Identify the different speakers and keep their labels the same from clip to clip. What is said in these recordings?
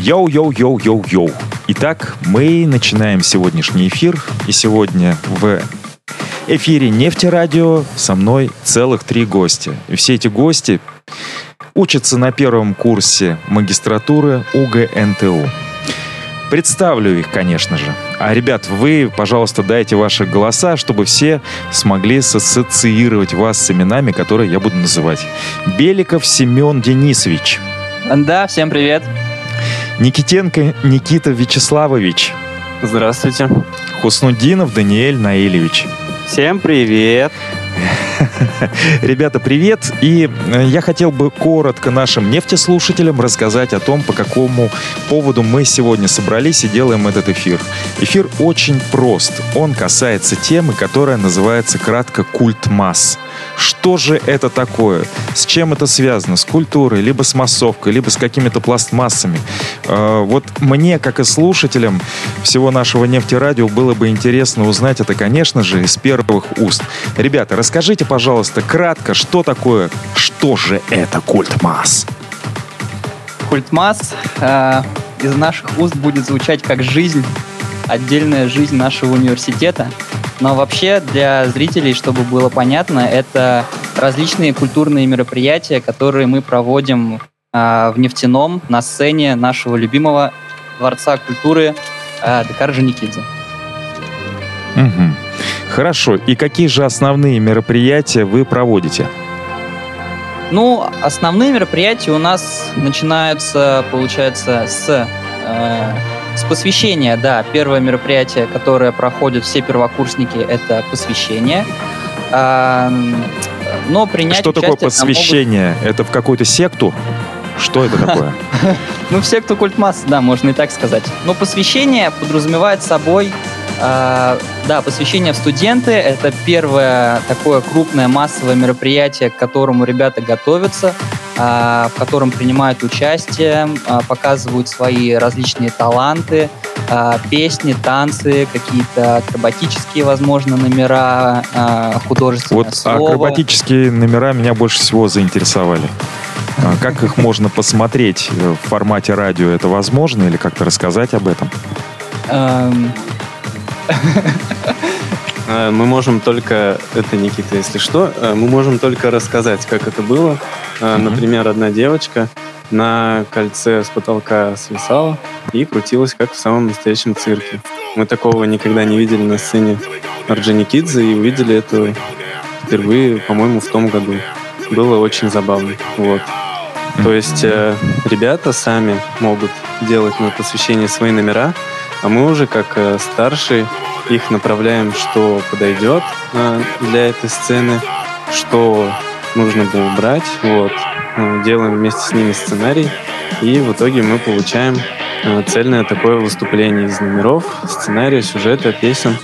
Speaker 1: Йоу-йоу-йоу-йоу-йоу. Итак, мы начинаем сегодняшний эфир. И сегодня в эфире Нефтерадио со мной целых три гостя. И все эти гости учатся на первом курсе магистратуры УГНТУ. Представлю их, конечно же. А, ребят, вы, пожалуйста, дайте ваши голоса, чтобы все смогли ассоциировать вас с именами, которые я буду называть. Беликов Семен Денисович.
Speaker 2: Да, всем привет.
Speaker 1: Никитенко Никита Вячеславович.
Speaker 3: Здравствуйте.
Speaker 1: Хуснудинов Даниэль Наилевич.
Speaker 3: Всем привет.
Speaker 1: Ребята, привет! И э, я хотел бы коротко нашим нефтеслушателям рассказать о том, по какому поводу мы сегодня собрались и делаем этот эфир. Эфир очень прост. Он касается темы, которая называется кратко «Культ масс». Что же это такое? С чем это связано? С культурой, либо с массовкой, либо с какими-то пластмассами? Э, вот мне, как и слушателям всего нашего нефтерадио, было бы интересно узнать это, конечно же, из первых уст. Ребята, расскажите, пожалуйста, кратко, что такое, что же это культ масс?
Speaker 2: Культ масс э, из наших уст будет звучать как жизнь, отдельная жизнь нашего университета. Но вообще для зрителей, чтобы было понятно, это различные культурные мероприятия, которые мы проводим э, в нефтяном на сцене нашего любимого дворца культуры э, Декар Женикидзе.
Speaker 1: Угу. Хорошо. И какие же основные мероприятия вы проводите?
Speaker 2: Ну, основные мероприятия у нас начинаются, получается, с, э, с посвящения, да. Первое мероприятие, которое проходят все первокурсники, это посвящение. Э, но принять
Speaker 1: Что такое посвящение? Могут... Это в какую-то секту? Что это такое?
Speaker 2: Ну, в секту культ масс, да, можно и так сказать. Но посвящение подразумевает собой да, посвящение в студенты – это первое такое крупное массовое мероприятие, к которому ребята готовятся, а, в котором принимают участие, а, показывают свои различные таланты, песни, танцы, какие-то акробатические, возможно, номера, художественное
Speaker 1: вот
Speaker 2: слово.
Speaker 1: акробатические номера меня больше всего заинтересовали. Как их можно посмотреть в формате радио? Это возможно или как-то рассказать об этом?
Speaker 3: Э, мы можем только, это Никита, если что, э, мы можем только рассказать, как это было. Э, например, одна девочка на кольце с потолка свисала и крутилась, как в самом настоящем цирке. Мы такого никогда не видели на сцене Орджоникидзе и увидели это впервые, по-моему, в том году. Было очень забавно. Вот. То есть э, ребята сами могут делать на посвящение свои номера, а мы уже как э, старшие их направляем, что подойдет э, для этой сцены, что нужно было убрать. Вот. Э, делаем вместе с ними сценарий, и в итоге мы получаем цельное такое выступление из номеров, сценария, сюжета, песен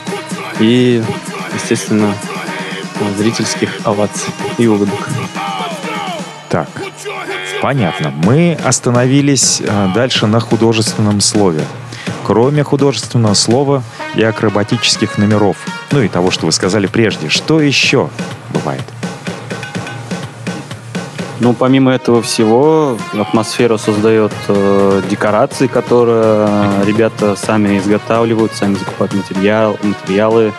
Speaker 3: и, естественно, зрительских оваций и улыбок.
Speaker 1: Так, понятно. Мы остановились дальше на художественном слове кроме художественного слова и акробатических номеров. Ну и того, что вы сказали прежде. Что еще бывает?
Speaker 4: Ну, помимо этого всего, атмосферу создает э, декорации, которые ребята сами изготавливают, сами закупают материал, материалы.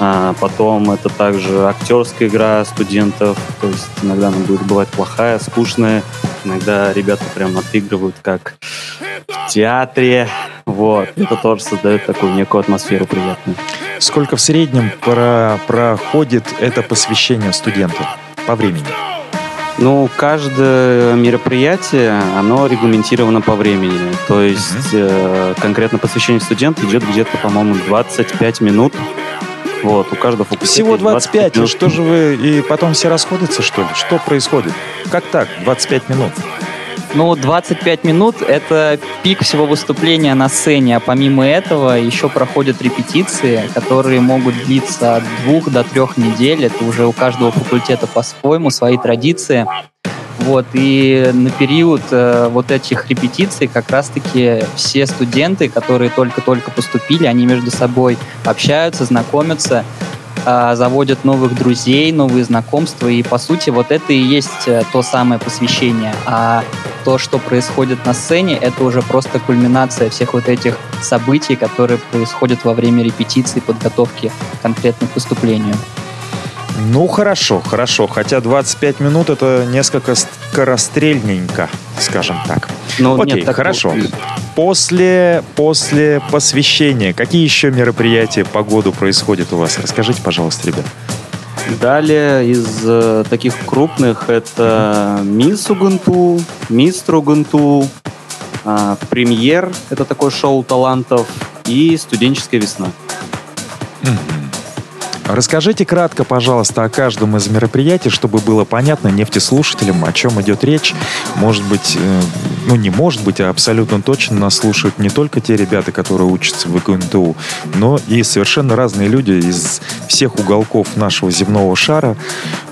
Speaker 4: А потом это также актерская игра студентов, то есть иногда она будет бывать плохая, скучная, иногда ребята прям отыгрывают как в театре, вот. Это тоже создает такую некую атмосферу приятную.
Speaker 1: Сколько в среднем про проходит это посвящение студенту по времени?
Speaker 4: Ну, каждое мероприятие, оно регламентировано по времени. То есть uh-huh. э, конкретно посвящение студента идет где-то, по-моему, 25 минут. Вот, у каждого факультета
Speaker 1: Всего 25, 25 минут. что же вы, и потом все расходятся, что ли? Что происходит? Как так, 25 минут?
Speaker 2: Ну, 25 минут — это пик всего выступления на сцене, а помимо этого еще проходят репетиции, которые могут длиться от двух до трех недель. Это уже у каждого факультета по-своему, свои традиции. Вот, и на период э, вот этих репетиций как раз-таки все студенты, которые только-только поступили, они между собой общаются, знакомятся, э, заводят новых друзей, новые знакомства, и по сути вот это и есть э, то самое посвящение. А то, что происходит на сцене, это уже просто кульминация всех вот этих событий, которые происходят во время репетиции, подготовки конкретно к выступлению.
Speaker 1: Ну, хорошо, хорошо. Хотя 25 минут это несколько скорострельненько, скажем так.
Speaker 2: Ну,
Speaker 1: Окей,
Speaker 2: нет, так-
Speaker 1: хорошо. После, после посвящения, какие еще мероприятия по году происходят у вас? Расскажите, пожалуйста, ребят.
Speaker 4: Далее из э, таких крупных это Мисс Угунту, Мистер Угунту, а, Премьер, это такое шоу талантов, и Студенческая весна.
Speaker 1: Расскажите кратко, пожалуйста, о каждом из мероприятий, чтобы было понятно нефтеслушателям, о чем идет речь. Может быть, э, ну не может быть, а абсолютно точно нас слушают не только те ребята, которые учатся в ИГНТУ, но и совершенно разные люди из всех уголков нашего земного шара,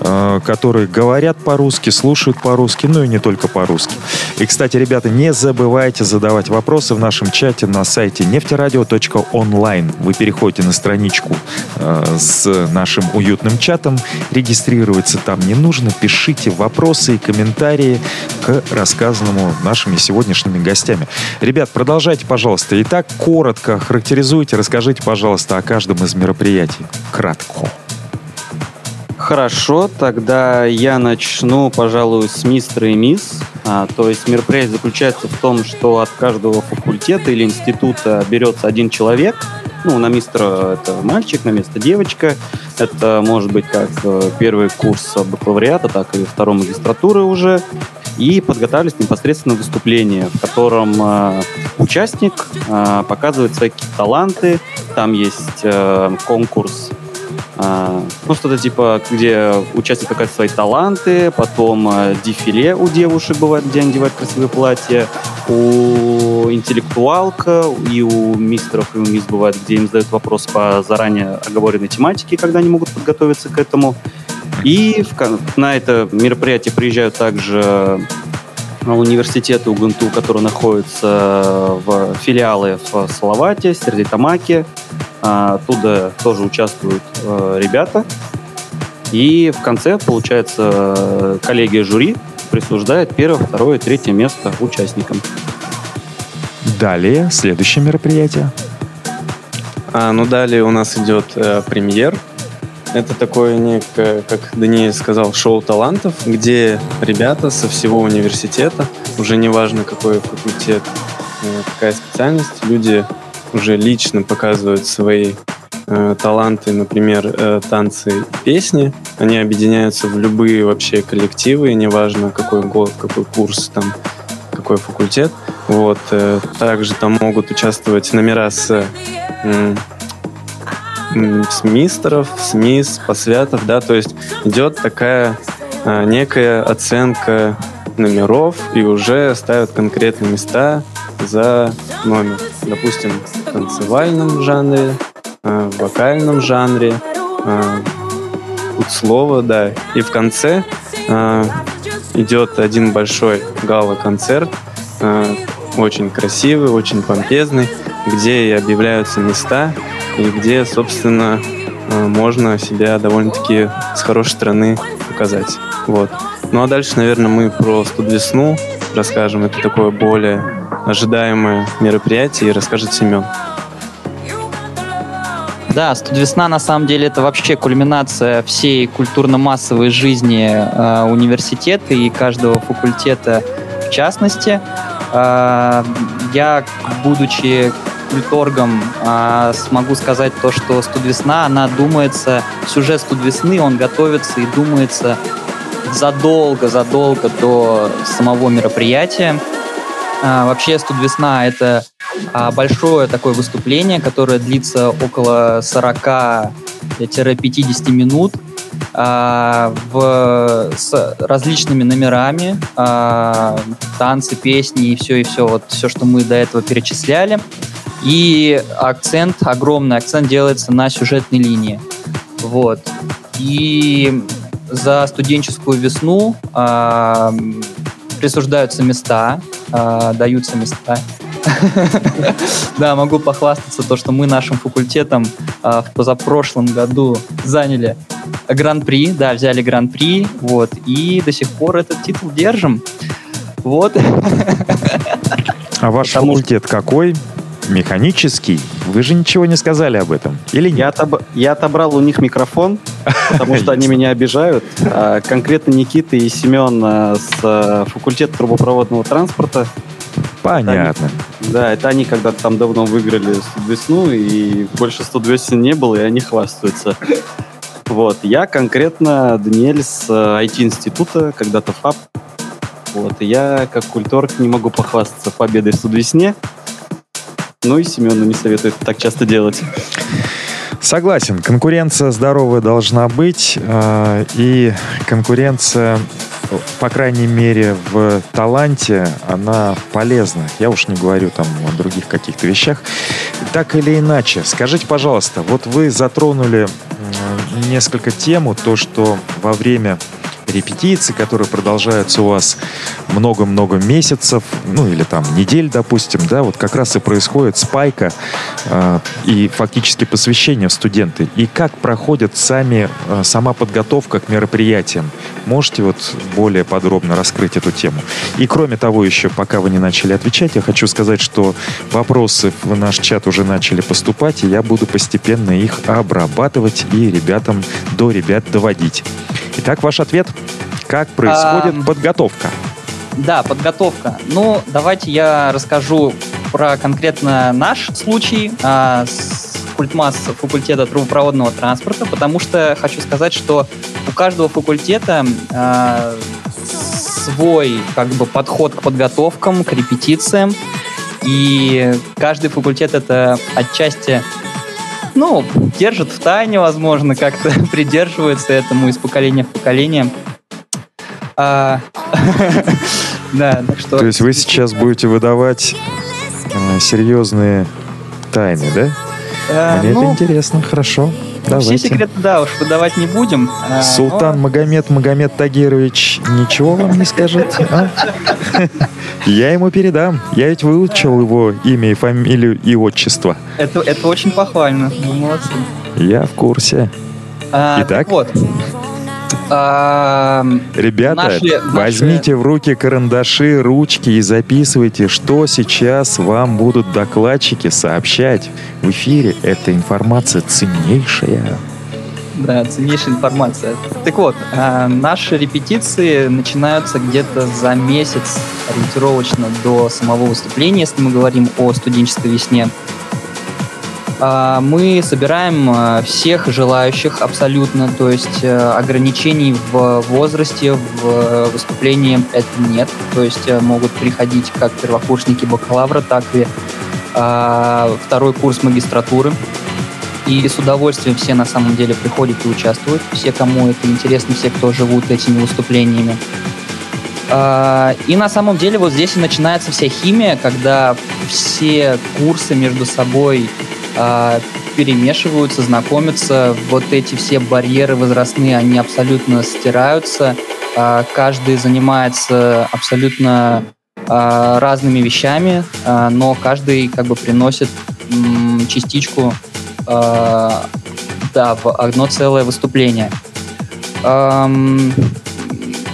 Speaker 1: э, которые говорят по-русски, слушают по-русски, ну и не только по-русски. И, кстати, ребята, не забывайте задавать вопросы в нашем чате на сайте нефтерадио.онлайн. Вы переходите на страничку э, с нашим уютным чатом. Регистрироваться там не нужно. Пишите вопросы и комментарии к рассказанному нашими сегодняшними гостями. Ребят, продолжайте, пожалуйста. Итак, коротко характеризуйте, расскажите, пожалуйста, о каждом из мероприятий. Кратко.
Speaker 4: Хорошо, тогда я начну, пожалуй, с мистера и мисс. А, то есть мероприятие заключается в том, что от каждого факультета или института берется один человек. Ну, на мистера это мальчик, на место девочка. Это может быть как э, первый курс бакалавриата, так и второй магистратуры уже. И подготавливается непосредственно выступление, в котором э, участник э, показывает свои таланты. Там есть э, конкурс а, ну, что-то типа, где участник показывает свои таланты, потом а, дефиле у девушек бывает, где они одевают красивые платья, у интеллектуалка и у мистеров и у мисс бывает, где им задают вопрос по заранее оговоренной тематике, когда они могут подготовиться к этому. И в на это мероприятие приезжают также университеты УГНТУ, которые находятся в филиалы в Салавате, Стерлитамаке, а, Оттуда тоже участвуют э, ребята. И в конце, получается, э, коллегия жюри присуждает первое, второе, третье место участникам.
Speaker 1: Далее, следующее мероприятие.
Speaker 3: А, ну, далее у нас идет э, премьер. Это такое некое, как Даниэль сказал, шоу талантов, где ребята со всего университета, уже неважно какой факультет, э, какая специальность, люди уже лично показывают свои э, таланты, например, э, танцы, песни. Они объединяются в любые вообще коллективы, неважно какой год, какой курс, там, какой факультет. Вот. э, Также там могут участвовать номера с м, с мистеров, с мисс, посвятов, да, то есть идет такая а, некая оценка номеров и уже ставят конкретные места за номер. Допустим, в танцевальном жанре, а, в вокальном жанре, а, слово, да. И в конце а, идет один большой гала-концерт, а, очень красивый, очень помпезный, где и объявляются места, и где, собственно, э, можно себя довольно-таки с хорошей стороны показать. Вот. Ну а дальше, наверное, мы про студвесну расскажем. Это такое более ожидаемое мероприятие, и расскажет Семен.
Speaker 2: Да, студвесна на самом деле это вообще кульминация всей культурно-массовой жизни э, университета и каждого факультета в частности. Э, я, будучи культоргом, э, смогу сказать то, что студвесна, она думается, сюжет студвесны, он готовится и думается задолго-задолго до самого мероприятия. А, вообще студвесна это а, большое такое выступление, которое длится около 40-50 минут а, в, с различными номерами, а, танцы, песни и все, и все, вот все, что мы до этого перечисляли. И акцент, огромный акцент делается на сюжетной линии. Вот. И за студенческую весну а, присуждаются места, а, даются места. Да, могу похвастаться то, что мы нашим факультетом а, в позапрошлом году заняли гран-при, да, взяли гран-при, вот, и до сих пор этот титул держим. Вот.
Speaker 1: А ваш факультет какой? Механический? Вы же ничего не сказали об этом. Или
Speaker 4: Я,
Speaker 1: нет?
Speaker 4: отобр- я отобрал у них микрофон, потому что они меня обижают. А конкретно Никита и Семен а, с а, факультета трубопроводного транспорта.
Speaker 1: Понятно.
Speaker 4: Да, это они когда-то там давно выиграли студвесну, и больше студвесен не было, и они хвастаются. Вот, я конкретно Даниэль с IT-института, когда-то ФАП. Вот, и я как культург не могу похвастаться победой в студвесне. Ну и Семену не советую это так часто делать.
Speaker 1: Согласен, конкуренция здоровая должна быть, э, и конкуренция, по крайней мере, в таланте, она полезна. Я уж не говорю там о других каких-то вещах. Так или иначе, скажите, пожалуйста, вот вы затронули несколько тему, то, что во время репетиции, которые продолжаются у вас много-много месяцев, ну или там недель, допустим, да, вот как раз и происходит спайка э, и фактически посвящение студенты. И как проходит сами, э, сама подготовка к мероприятиям? Можете вот более подробно раскрыть эту тему? И кроме того, еще пока вы не начали отвечать, я хочу сказать, что вопросы в наш чат уже начали поступать, и я буду постепенно их обрабатывать и ребятам, до ребят доводить. Итак, ваш ответ. Как происходит
Speaker 2: Ам.
Speaker 1: подготовка?
Speaker 2: Да, подготовка. Ну, давайте я расскажу про конкретно наш случай а, с культмасс факультета трубопроводного транспорта, потому что хочу сказать, что у каждого факультета а, свой как бы подход к подготовкам, к репетициям, и каждый факультет это отчасти ну, держит в тайне, возможно, как-то придерживается этому из поколения в поколение. А, Да, так что...
Speaker 1: То есть вы сейчас будете выдавать э, серьезные тайны, да?
Speaker 2: Э,
Speaker 1: Мне
Speaker 2: ну,
Speaker 1: это интересно, хорошо.
Speaker 2: Все
Speaker 1: Давайте.
Speaker 2: секреты, да, уж выдавать не будем. А,
Speaker 1: Султан
Speaker 2: но-
Speaker 1: Магомед Магомед Тагирович ничего вам не скажет? а? Я ему передам. Я ведь выучил его имя и фамилию и отчество.
Speaker 2: Это, это очень похвально. Вы молодцы.
Speaker 1: Я в курсе.
Speaker 2: А,
Speaker 1: Итак?
Speaker 2: так вот. А,
Speaker 1: Ребята,
Speaker 2: Наши- наши-
Speaker 1: возьмите в руки карандаши, ручки и записывайте, что сейчас вам будут докладчики сообщать. В эфире эта информация ценнейшая.
Speaker 2: Да, ценнейшая информация. Так вот, а, наши репетиции начинаются где-то за месяц ориентировочно до самого выступления, если мы говорим о студенческой весне. А, Мы собираем а, всех желающих абсолютно, то есть э, ограничений в возрасте, в э, выступлении это нет. То есть э, могут приходить как первокурсники бакалавра, так и а, второй курс магистратуры. И с удовольствием все на самом деле приходят и участвуют. Все, кому это интересно, все, кто живут этими выступлениями. И на самом деле вот здесь и начинается вся химия, когда все курсы между собой а, перемешиваются, знакомятся. Вот эти все барьеры возрастные, они абсолютно стираются. А, Каждый занимается абсолютно а, разными вещами, но каждый как бы приносит частичку а, да, в одно целое выступление.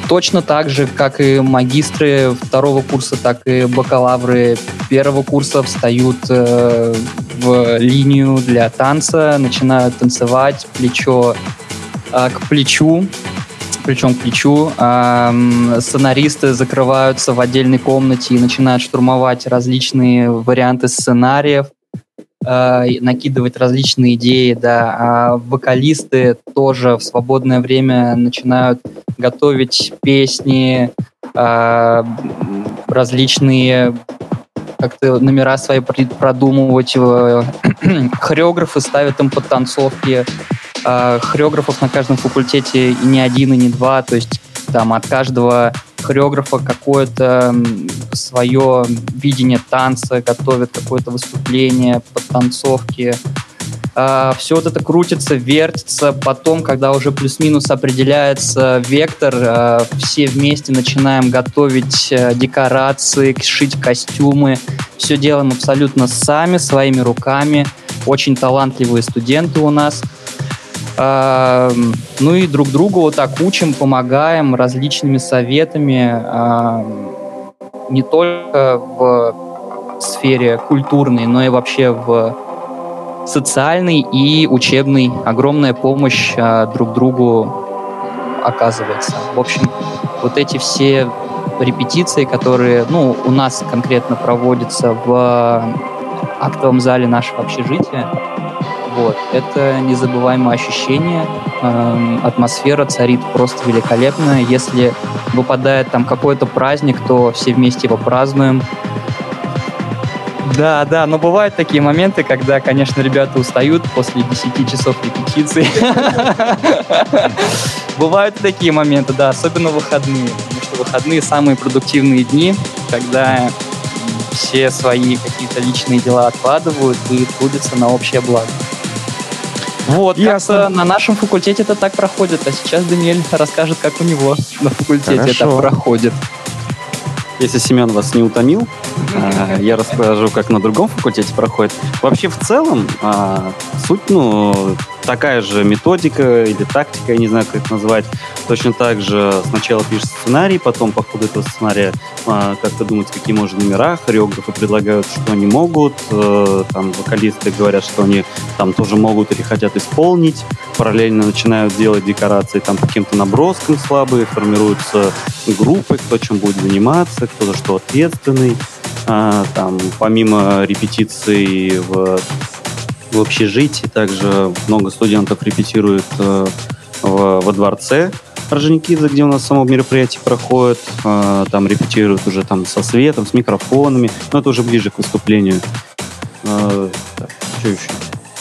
Speaker 2: Точно так же, как и магистры второго курса, так и бакалавры первого курса встают э, в линию для танца, начинают танцевать плечо э, к плечу, плечом к плечу. Ам, сценаристы закрываются в отдельной комнате и начинают штурмовать различные варианты сценариев, э, накидывать различные идеи, да. А вокалисты тоже в свободное время начинают готовить песни, м, различные как-то номера свои продумывать. Хореографы ставят им подтанцовки. А, Хореографов на каждом факультете и не один, и не два. То есть там от каждого хореографа какое-то свое видение танца, готовят какое-то выступление, подтанцовки. Все вот это крутится, вертится. Потом, когда уже плюс-минус определяется вектор, а, все вместе начинаем готовить э, декорации, шить костюмы. Все делаем абсолютно сами, своими руками. Очень талантливые студенты у нас. А, Ну и друг другу вот так учим, помогаем различными советами. А, не только в сфере культурной, но и вообще в социальной и учебной. Огромная помощь а, друг другу оказывается. В общем, вот эти все репетиции, которые, ну, у нас конкретно проводятся в актовом зале нашего общежития, вот, это незабываемое ощущение, э, атмосфера царит просто великолепная. Если выпадает там какой-то праздник, то все вместе его празднуем. Да, да, но бывают такие моменты, когда, конечно, ребята устают после 10 часов репетиции. Бывают такие моменты, да, особенно выходные. Потому что выходные самые продуктивные дни, когда все свои какие-то личные дела откладывают и трудятся на общее благо. Вот, Ясно. на нашем факультете это так проходит, а сейчас Даниэль расскажет, как у него на факультете Хорошо. это проходит.
Speaker 4: Если Семен вас не утомил, а, я расскажу, как на другом факультете проходит. Вообще, в целом, а, суть, ну, такая же методика или тактика, я не знаю, как это назвать. Точно так же сначала пишется сценарий, потом по ходу этого сценария а, как-то думать, какие можно номера. Хореографы предлагают, что они могут. Э, там вокалисты говорят, что они там тоже могут или хотят исполнить. Параллельно начинают делать декорации там по каким-то наброскам слабые, формируются группы, кто чем будет заниматься, кто за что ответственный. А, там, помимо репетиций в в общежитии. Также много студентов репетирует э, в, во дворце Орджоникидзе, где у нас само мероприятие проходит. Э, там репетируют уже там со светом, с микрофонами. Но это уже ближе к выступлению. Э, так, что еще?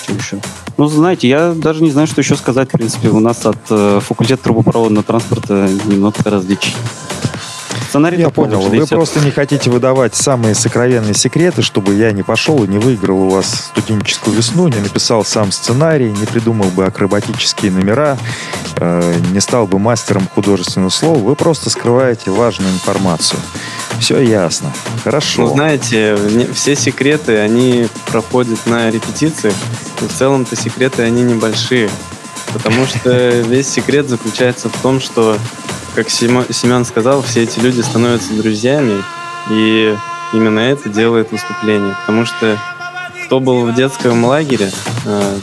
Speaker 4: Что еще? Ну, знаете, я даже не знаю, что еще сказать. В принципе, у нас от э, факультета трубопроводного транспорта немного различий.
Speaker 1: Сценарий я понял. Вы несет. просто не хотите выдавать самые сокровенные секреты, чтобы я не пошел и не выиграл у вас студенческую весну, не написал сам сценарий, не придумал бы акробатические номера, э, не стал бы мастером художественного слова. Вы просто скрываете важную информацию. Все ясно. Хорошо.
Speaker 3: Ну, знаете, все секреты, они проходят на репетициях. И в целом-то секреты, они небольшие. Потому что весь секрет заключается в том, что как Семен сказал, все эти люди становятся друзьями, и именно это делает выступление. Потому что кто был в детском лагере, э,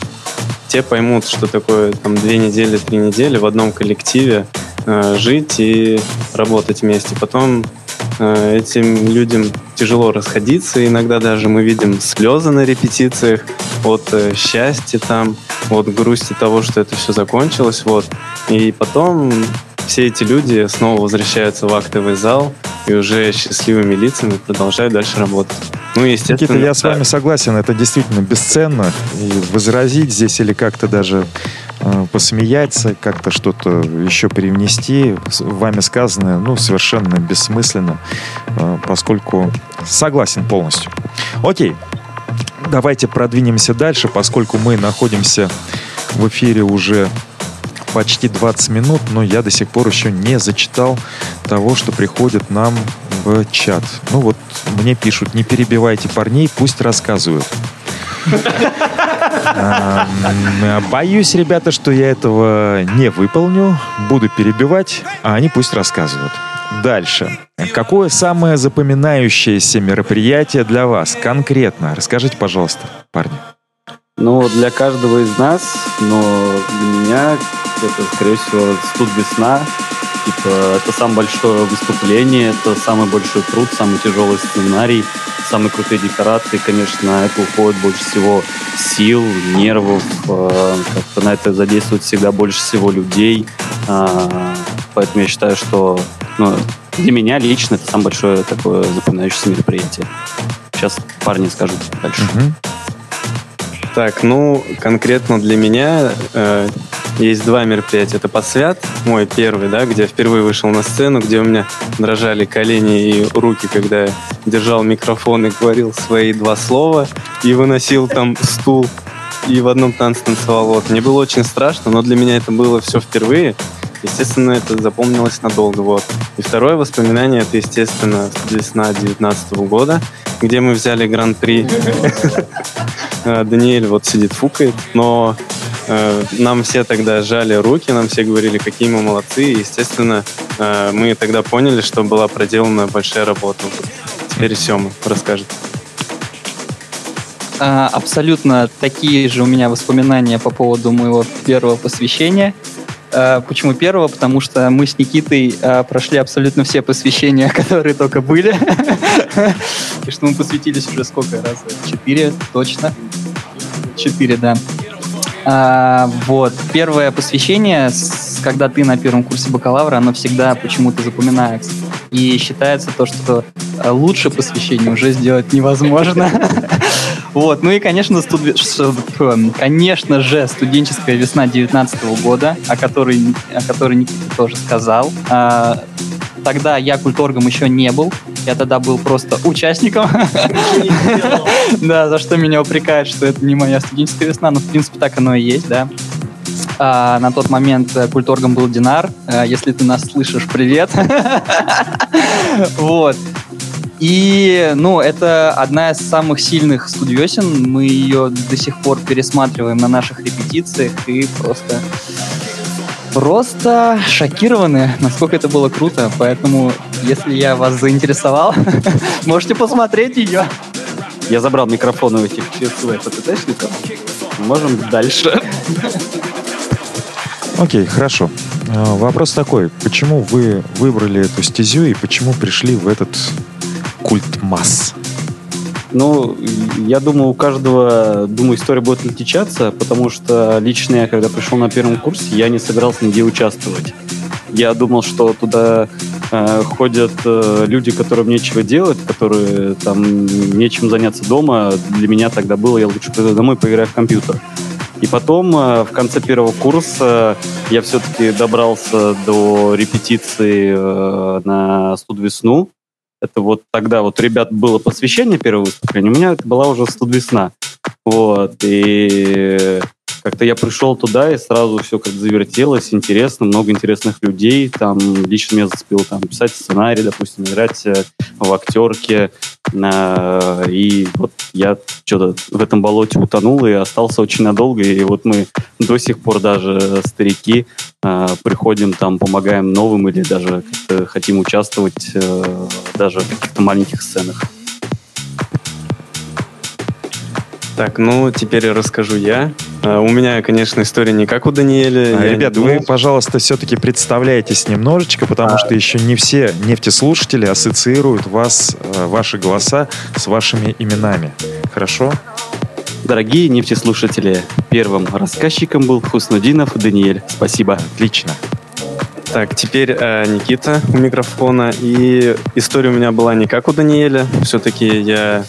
Speaker 3: те поймут, что такое там две недели, три недели в одном коллективе э, жить и работать вместе. Потом э, этим людям тяжело расходиться. Иногда даже мы видим слезы на репетициях от счастья там, от грусти того, что это все закончилось. Вот. И потом все эти люди снова возвращаются в актовый зал и уже счастливыми лицами продолжают дальше работать.
Speaker 1: Ну, естественно. Никита, я с вами согласен, это действительно бесценно. И возразить здесь или как-то даже э, посмеяться, как-то что-то еще привнести, вами сказанное, ну, совершенно бессмысленно, э, поскольку согласен полностью. Окей, давайте продвинемся дальше, поскольку мы находимся в эфире уже почти 20 минут, но я до сих пор еще не зачитал того, что приходит нам в чат. Ну вот мне пишут, не перебивайте парней, пусть рассказывают. Боюсь, ребята, что я этого не выполню. Буду перебивать, а они пусть рассказывают. Дальше. Какое самое запоминающееся мероприятие для вас конкретно? Расскажите, пожалуйста, парни.
Speaker 4: Ну, для каждого из нас, но для меня это, скорее всего, студ весна. Типа, это самое большое выступление, это самый большой труд, самый тяжелый сценарий, самые крутые декорации. Конечно, это уходит больше всего сил, нервов. Э, как-то на это задействует всегда больше всего людей. Э, поэтому я считаю, что ну, для меня лично это самое большое такое запоминающееся мероприятие. Сейчас парни скажут дальше.
Speaker 3: Так, ну, конкретно для меня э, есть два мероприятия. Это «Подсвят», мой первый, да, где я впервые вышел на сцену, где у меня дрожали колени и руки, когда я держал микрофон и говорил свои два слова и выносил там стул и в одном танце танцевал. Вот. Мне было очень страшно, но для меня это было все впервые. Естественно, это запомнилось надолго. Вот. И второе воспоминание, это, естественно, весна 19 года, где мы взяли гран-при. Даниэль вот сидит, фукает, но э, нам все тогда жали руки, нам все говорили, какие мы молодцы. И, естественно, э, мы тогда поняли, что была проделана большая работа. Теперь Сема расскажет.
Speaker 2: А, абсолютно такие же у меня воспоминания по поводу моего первого посвящения. А, почему первого? Потому что мы с Никитой прошли абсолютно все посвящения, которые только были. И что мы посвятились уже сколько раз? Четыре, точно. Четыре, да. А, вот. Первое посвящение, когда ты на первом курсе бакалавра, оно всегда почему-то запоминается. И считается то, что лучше посвящение уже сделать невозможно. Вот, ну и, конечно, студ... конечно же, студенческая весна 19 года, о которой, о которой Никита тоже сказал. Тогда я культоргом еще не был, я тогда был просто участником. Да, за что меня упрекают, что это не моя студенческая весна, но в принципе так оно и есть, да. А, на тот момент э, культоргом был Динар. А, если ты нас слышишь, привет. Вот. И, ну, это одна из самых сильных студвесен. Мы ее до сих пор пересматриваем на наших репетициях и просто просто шокированы, насколько это было круто. Поэтому, если я вас заинтересовал, можете посмотреть ее.
Speaker 4: Я забрал микрофон у этих ПТТшников. Можем дальше.
Speaker 1: Окей, хорошо. А, вопрос такой. Почему вы выбрали эту стезю и почему пришли в этот культ масс?
Speaker 4: Ну, я думаю, у каждого, думаю, история будет отличаться, потому что лично я, когда пришел на первом курсе, я не собирался нигде участвовать. Я думал, что туда э, ходят э, люди, которым нечего делать, которые там нечем заняться дома. Для меня тогда было, я лучше пойду домой, поиграю в компьютер. И потом, э, в конце первого курса, я все-таки добрался до репетиции э, на студ весну. Это вот тогда вот ребят было посвящение первого выступления, у меня была уже студвесна. Вот, и как-то я пришел туда, и сразу все как завертелось, интересно, много интересных людей. Там лично меня зацепило там, писать сценарий, допустим, играть э, в актерке. И вот я что-то в этом болоте утонул и остался очень надолго. И вот мы до сих пор даже старики э, приходим там, помогаем новым или даже хотим участвовать э, даже в каких-то маленьких сценах.
Speaker 3: Так, ну теперь расскажу я. А, у меня, конечно, история не как у Даниэля.
Speaker 1: А, ребят, вы, пожалуйста, все-таки представляетесь немножечко, потому а... что еще не все нефтеслушатели ассоциируют вас, э, ваши голоса с вашими именами. Хорошо?
Speaker 4: Дорогие нефтеслушатели, первым рассказчиком был Хуснудинов Даниэль. Спасибо.
Speaker 1: Отлично.
Speaker 3: Так, теперь э, Никита у микрофона. И история у меня была не как у Даниэля. Все-таки я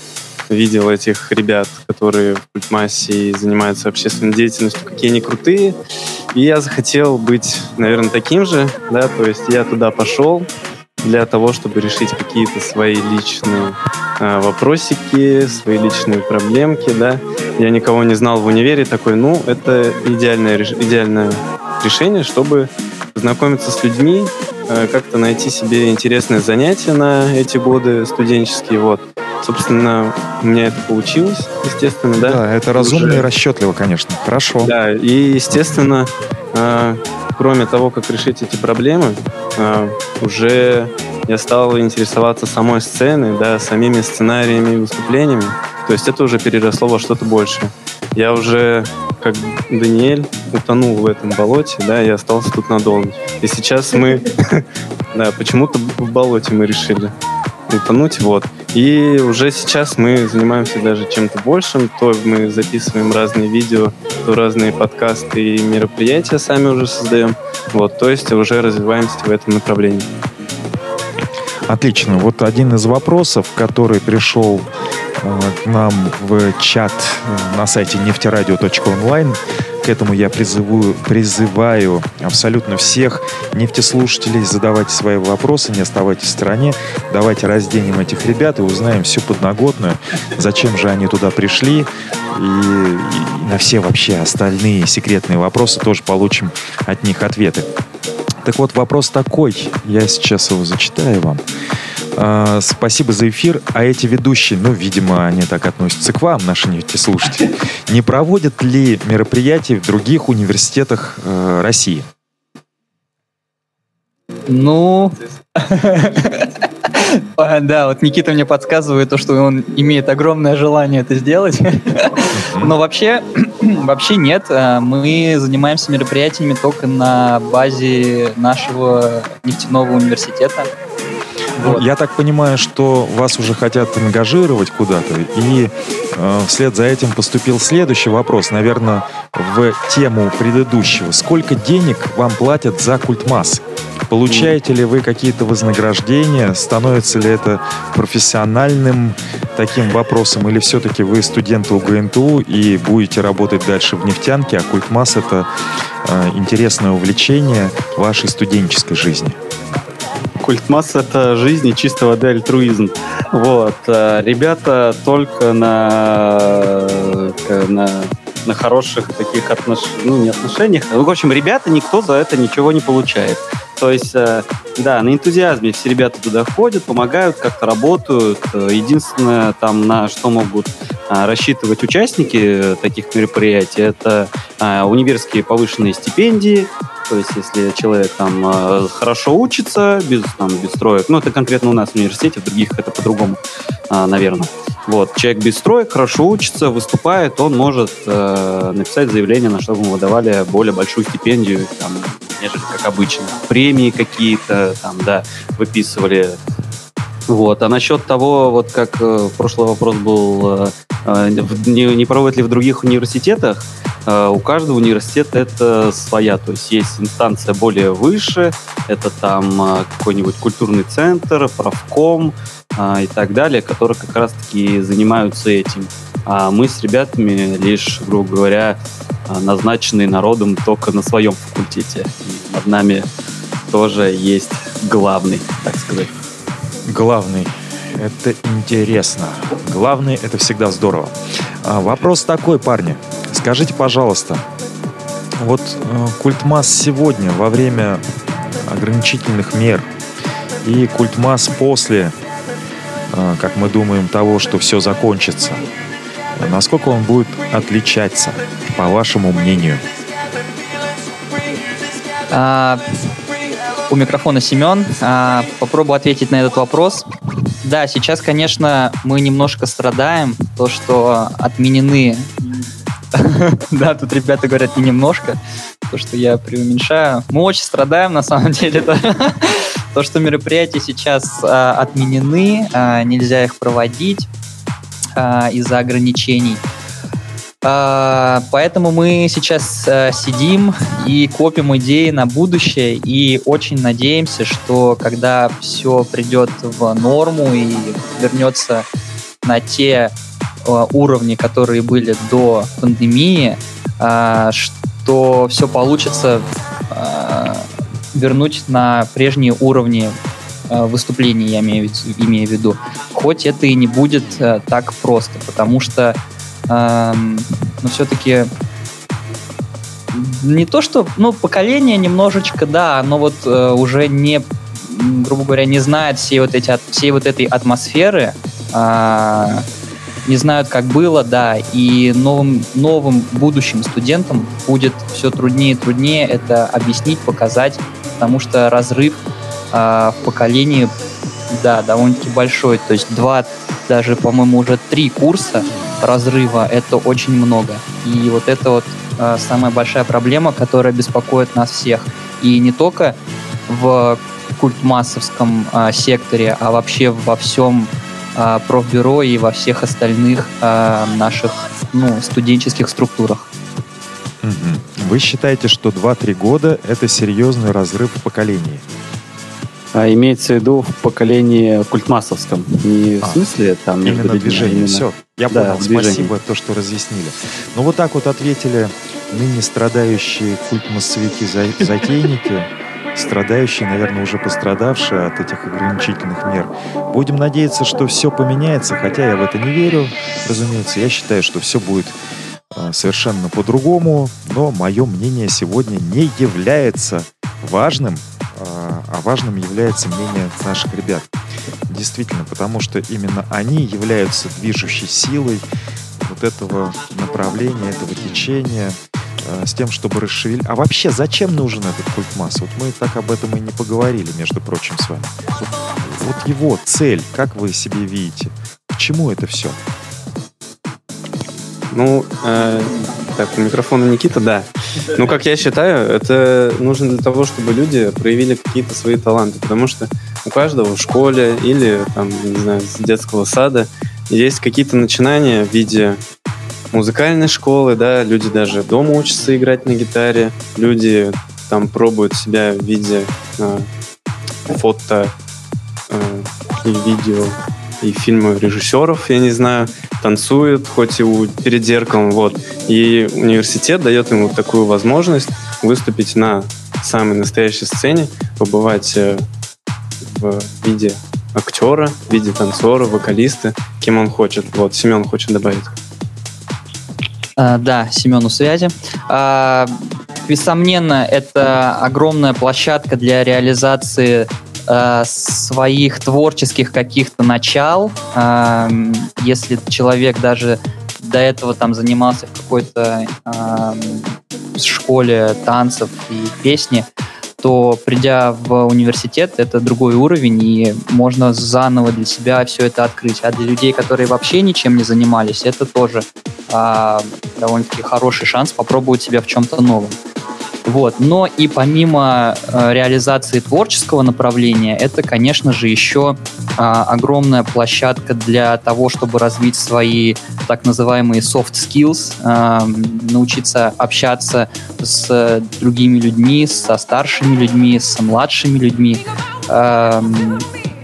Speaker 3: видел этих ребят, которые в культмассе занимаются общественной деятельностью, какие они крутые. И я захотел быть, наверное, таким же, да, то есть я туда пошел для того, чтобы решить какие-то свои личные э, вопросики, свои личные проблемки, да. Я никого не знал в универе, такой, ну, это идеальное, идеальное решение, чтобы познакомиться с людьми, э, как-то найти себе интересное занятие на эти годы студенческие, вот. Собственно, у меня это получилось, естественно, да.
Speaker 1: Да, это разумно Уже... и расчетливо, конечно. Хорошо.
Speaker 3: Да, и, естественно, э, кроме того, как решить эти проблемы, э, уже я стал интересоваться самой сценой, да, самими сценариями и выступлениями. То есть это уже переросло во что-то большее. Я уже, как Даниэль, утонул в этом болоте, да, и остался тут надолго. И сейчас мы, да, почему-то в болоте мы решили утонуть, вот. И уже сейчас мы занимаемся даже чем-то большим. То мы записываем разные видео, то разные подкасты и мероприятия сами уже создаем. Вот, то есть уже развиваемся в этом направлении.
Speaker 1: Отлично. Вот один из вопросов, который пришел э, к нам в чат на сайте нефтерадио.онлайн, к этому я призываю, призываю абсолютно всех нефтеслушателей задавать свои вопросы, не оставайтесь в стороне. Давайте разденем этих ребят и узнаем всю подноготную, зачем же они туда пришли. И, и на все вообще остальные секретные вопросы тоже получим от них ответы. Так вот, вопрос такой, я сейчас его зачитаю вам. А, спасибо за эфир. А эти ведущие, ну, видимо, они так относятся к вам, наши слушатели, не проводят ли мероприятия в других университетах э, России?
Speaker 2: Ну, да, вот Никита мне подсказывает то, что он имеет огромное желание это сделать. Но вообще, вообще нет. А, мы занимаемся мероприятиями только на базе нашего нефтяного университета.
Speaker 1: Вот. Я так понимаю, что вас уже хотят ангажировать куда-то, и э, вслед за этим поступил следующий вопрос, наверное, в тему предыдущего. Сколько денег вам платят за культ масс? Получаете ли вы какие-то вознаграждения? Становится ли это профессиональным таким вопросом? Или все-таки вы студенты УГНТУ и будете работать дальше в нефтянке, а культ масс это э, интересное увлечение вашей студенческой жизни?
Speaker 4: Культ масс — это жизнь и чистой воды альтруизм. Вот. Э, ребята только на, э, на на хороших таких отношениях, ну, не отношениях. Ну, в общем, ребята, никто за это ничего не получает. То есть, э, да, на энтузиазме все ребята туда ходят, помогают, как-то работают. Э, единственное, там, на что могут э, рассчитывать участники таких мероприятий, это универские повышенные стипендии, то есть, если человек там хорошо учится, без, там, без строек, ну, это конкретно у нас в университете, в других это по-другому, наверное. Вот, человек без строек, хорошо учится, выступает, он может э, написать заявление, на что ему выдавали более большую стипендию, там, нежели как обычно. Премии какие-то, там, да, выписывали. Вот. А насчет того, вот как э, прошлый вопрос был, э, э не, не проводят ли в других университетах, э, у каждого университета это своя, то есть есть инстанция более выше, это там э, какой-нибудь культурный центр, правком, а, и так далее, которые как раз-таки занимаются этим. А мы с ребятами лишь, грубо говоря, а, назначенные народом только на своем факультете. И над нами тоже есть главный, так сказать.
Speaker 1: Главный. Это интересно. Главный — это всегда здорово. А, вопрос такой, парни. Скажите, пожалуйста, вот э, культ масс сегодня во время ограничительных мер и культ масс после а, как мы думаем, того, что все закончится. Насколько он будет отличаться, по вашему мнению?
Speaker 2: А, у микрофона Семен. А, попробую ответить на этот вопрос. Да, сейчас, конечно, мы немножко страдаем, то, что отменены... Да, тут ребята говорят не немножко, то, что я преуменьшаю. Мы очень страдаем, на самом деле. То, что мероприятия сейчас а, отменены, а, нельзя их проводить а, из-за ограничений. А, поэтому мы сейчас а, сидим и копим идеи на будущее и очень надеемся, что когда все придет в норму и вернется на те а, уровни, которые были до пандемии, а, что все получится а, вернуть на прежние уровни э, выступлений, я имею, имею в виду. Хоть это и не будет э, так просто, потому что ну, все-таки не то, что, ну, поколение немножечко, да, но вот э, уже не, грубо говоря, не знает всей вот, эти, всей вот этой атмосферы, э, не знают, как было, да, и новым, новым будущим студентам будет все труднее и труднее это объяснить, показать, потому что разрыв э, в поколении, да, довольно-таки большой. То есть два, даже, по-моему, уже три курса разрыва — это очень много. И вот это вот э, самая большая проблема, которая беспокоит нас всех. И не только в культмассовском э, секторе, а вообще во всем э, профбюро и во всех остальных э, наших ну, студенческих структурах.
Speaker 1: Вы считаете, что 2-3 года — это серьезный разрыв в поколении?
Speaker 4: А имеется в виду в поколении культмассовском. Не а, в смысле там
Speaker 1: между именно движение. Именно... Все, я да, понял. Спасибо, то, что разъяснили. Ну вот так вот ответили ныне страдающие культмассовики-затейники, страдающие, наверное, уже пострадавшие от этих ограничительных мер. Будем надеяться, что все поменяется, хотя я в это не верю, разумеется. Я считаю, что все будет а, совершенно по-другому, но мое мнение сегодня не является важным, а, а важным является мнение наших ребят. Действительно, потому что именно они являются движущей силой вот этого направления, этого течения. э, с тем, чтобы расшевелить. А вообще, зачем нужен этот культ масс? Вот мы так об этом и не поговорили, между прочим, с вами. Вот, вот его цель, как вы себе видите? К чему это все?
Speaker 3: Ну, э, так, у микрофона Никита, да. Ну, как я считаю, это нужно для того, чтобы люди проявили какие-то свои таланты, потому что у каждого в школе или, там, не знаю, с детского сада есть какие-то начинания в виде музыкальной школы, да, люди даже дома учатся играть на гитаре, люди там пробуют себя в виде э, фото э, и видео и фильмы режиссеров, я не знаю, танцуют, хоть и у, перед зеркалом, вот. И университет дает ему такую возможность выступить на самой настоящей сцене, побывать э, в виде актера, в виде танцора, вокалиста, кем он хочет. Вот, Семен хочет добавить.
Speaker 2: А, да, Семен у связи. А, бессомненно, это огромная площадка для реализации а, своих творческих каких-то начал. А, если человек даже до этого там занимался в какой-то а, школе танцев и песни, то придя в университет, это другой уровень, и можно заново для себя все это открыть. А для людей, которые вообще ничем не занимались, это тоже а, довольно-таки хороший шанс попробовать себя в чем-то новом. Вот. Но и помимо э, реализации творческого направления, это, конечно же, еще э, огромная площадка для того, чтобы развить свои так называемые soft skills, э, научиться общаться с другими людьми, со старшими людьми, с младшими людьми, э,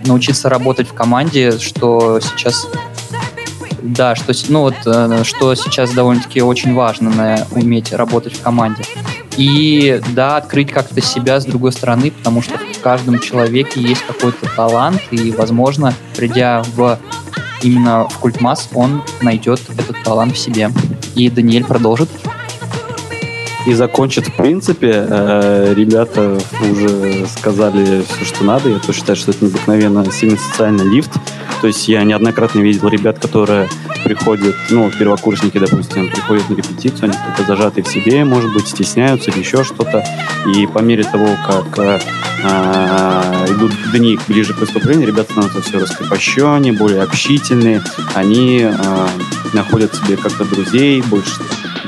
Speaker 2: научиться работать в команде, что сейчас да, что, ну вот, э, что сейчас довольно-таки очень важно, на, уметь работать в команде. И да, открыть как-то себя с другой стороны, потому что в каждом человеке есть какой-то талант, и, возможно, придя в именно в культмасс, он найдет этот талант в себе. И Даниэль продолжит.
Speaker 4: И закончит, в принципе, э, ребята уже сказали все, что надо. Я тоже считаю, что это необыкновенно сильный социальный лифт. То есть я неоднократно видел ребят, которые приходят, ну, первокурсники, допустим, приходят на репетицию, они только зажатые в себе, может быть, стесняются или еще что-то. И по мере того, как э, идут дни ближе к выступлению, ребята становятся все раскрепощеннее, более общительные, они э, находят себе как-то друзей, больше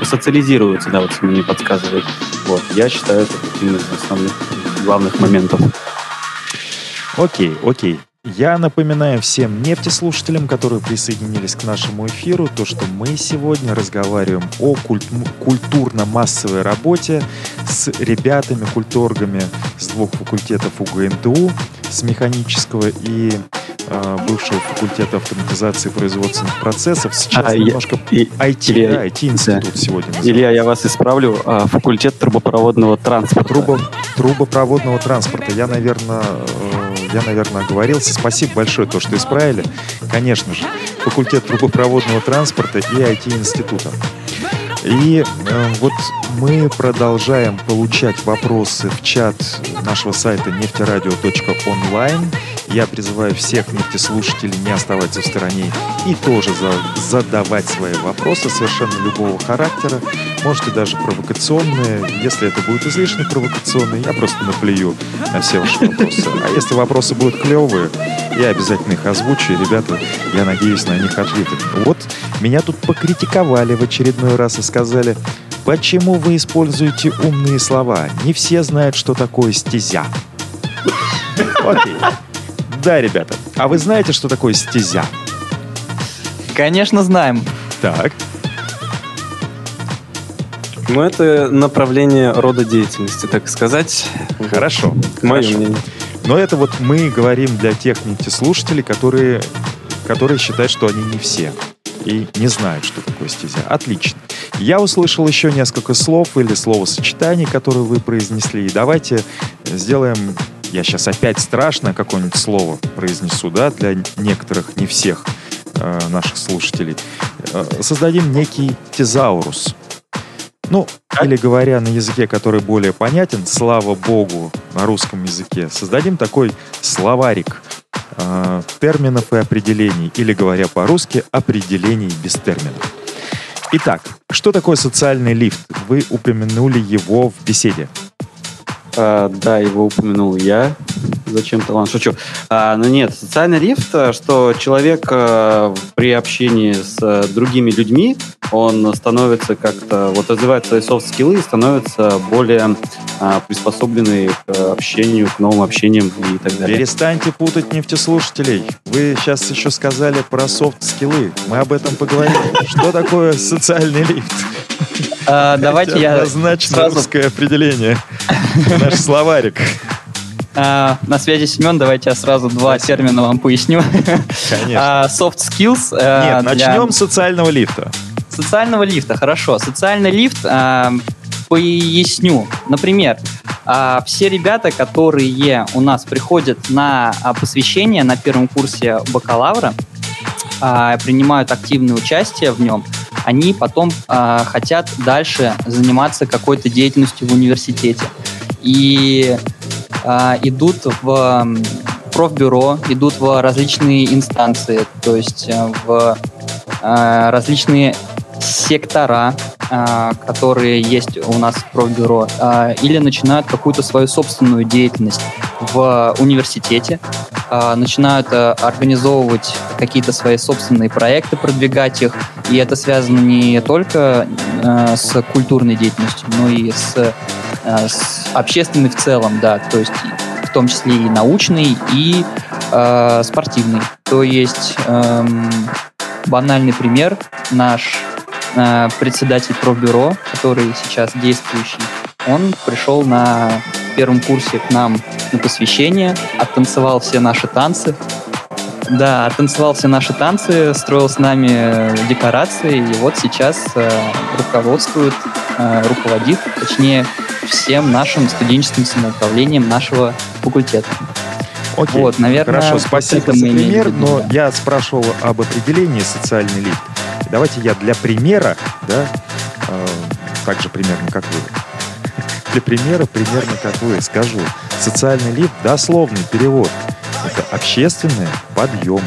Speaker 4: социализируются, да, вот мне подсказывает. Вот, я считаю это одним из основных главных моментов.
Speaker 1: Окей, окей. Я напоминаю всем нефтеслушателям, которые присоединились к нашему эфиру, то, что мы сегодня разговариваем о культ- культурно-массовой работе с ребятами, культургами с двух факультетов УГНТУ, с механического и э, бывшего факультета автоматизации производственных процессов. Сейчас а, немножко
Speaker 4: я, IT, Илья, да, IT-институт да. сегодня называется. Илья, я вас исправлю. А, факультет трубопроводного транспорта.
Speaker 1: Трубо, трубопроводного транспорта. Я, наверное, э, я, наверное, оговорился. Спасибо большое, то, что исправили. Конечно же, факультет трубопроводного транспорта и IT-института. И э, вот мы продолжаем получать вопросы в чат нашего сайта нефтерадио.онлайн. Я призываю всех нефтеслушателей не оставаться в стороне и тоже за, задавать свои вопросы совершенно любого характера. Можете даже провокационные. Если это будет излишне провокационные, я просто наплюю на все ваши вопросы. А если вопросы будут клевые, я обязательно их озвучу, и, ребята, я надеюсь на них ответят. Вот меня тут покритиковали в очередной раз и сказали, почему вы используете умные слова? Не все знают, что такое стезя. Окей. Да, ребята. А вы знаете, что такое стезя?
Speaker 2: Конечно, знаем.
Speaker 1: Так.
Speaker 3: Ну, это направление рода деятельности, так сказать.
Speaker 1: Хорошо.
Speaker 3: Мое
Speaker 1: хорошо.
Speaker 3: мнение.
Speaker 1: Но это вот мы говорим для тех слушателей, которые, которые считают, что они не все и не знают, что такое стезя. Отлично. Я услышал еще несколько слов или словосочетаний, которые вы произнесли. И давайте сделаем... Я сейчас опять страшно какое-нибудь слово произнесу, да, для некоторых, не всех э, наших слушателей. Э, создадим некий тезаурус. Ну, или говоря на языке, который более понятен, слава богу, на русском языке, создадим такой словарик э, терминов и определений, или говоря по-русски, определений без терминов. Итак, что такое социальный лифт? Вы упомянули его в беседе.
Speaker 4: А, да, его упомянул я. Зачем-то, ладно, шучу. А, ну нет, социальный лифт, э, что человек а, при общении с а, другими людьми, он становится как-то, вот развивает свои софт-скиллы и становится более а, приспособленный к общению, к новым общениям и так далее.
Speaker 1: Перестаньте путать нефтеслушателей. Вы сейчас еще сказали про софт-скиллы. Мы об этом поговорим. Что такое социальный лифт?
Speaker 2: А, давайте я
Speaker 1: Однозначно русское определение. Наш словарик.
Speaker 2: А, на связи Семен, давайте я сразу два термина вам поясню.
Speaker 1: Конечно.
Speaker 2: А, Soft skills. э,
Speaker 1: Нет,
Speaker 2: для
Speaker 1: начнем с социального лифта.
Speaker 2: Социального лифта, хорошо. Социальный лифт, а, поясню. Например, а, все ребята, которые у нас приходят на а, посвящение на первом курсе бакалавра, а, принимают активное участие в нем, они потом а, хотят дальше заниматься какой-то деятельностью в университете. И а, идут в профбюро, идут в различные инстанции, то есть э, в а, различные сектора, а, которые есть у нас в профбюро, а, или начинают какую-то свою собственную деятельность в университете, а, начинают а, организовывать какие-то свои собственные проекты, продвигать их, и это связано не только а, с культурной деятельностью, но и с, с общественной в целом, да, то есть в том числе и научный, и э, спортивный. То есть эм, банальный пример наш э, председатель профбюро, который сейчас действующий, он пришел на первом курсе к нам на посвящение, оттанцевал все наши танцы. Да, оттанцевал все наши танцы, строил с нами э, декорации, и вот сейчас э, руководствует, э, руководит, точнее, всем нашим студенческим самоуправлением нашего факультета.
Speaker 1: Окей.
Speaker 2: Вот, наверное,
Speaker 1: Хорошо, спасибо за пример,
Speaker 2: виду,
Speaker 1: но
Speaker 2: да.
Speaker 1: я спрашивал об определении социальный лифт. Давайте я для примера, да, э, так же примерно как вы, для примера примерно как вы скажу. Социальный лифт, дословный перевод, это общественный подъем.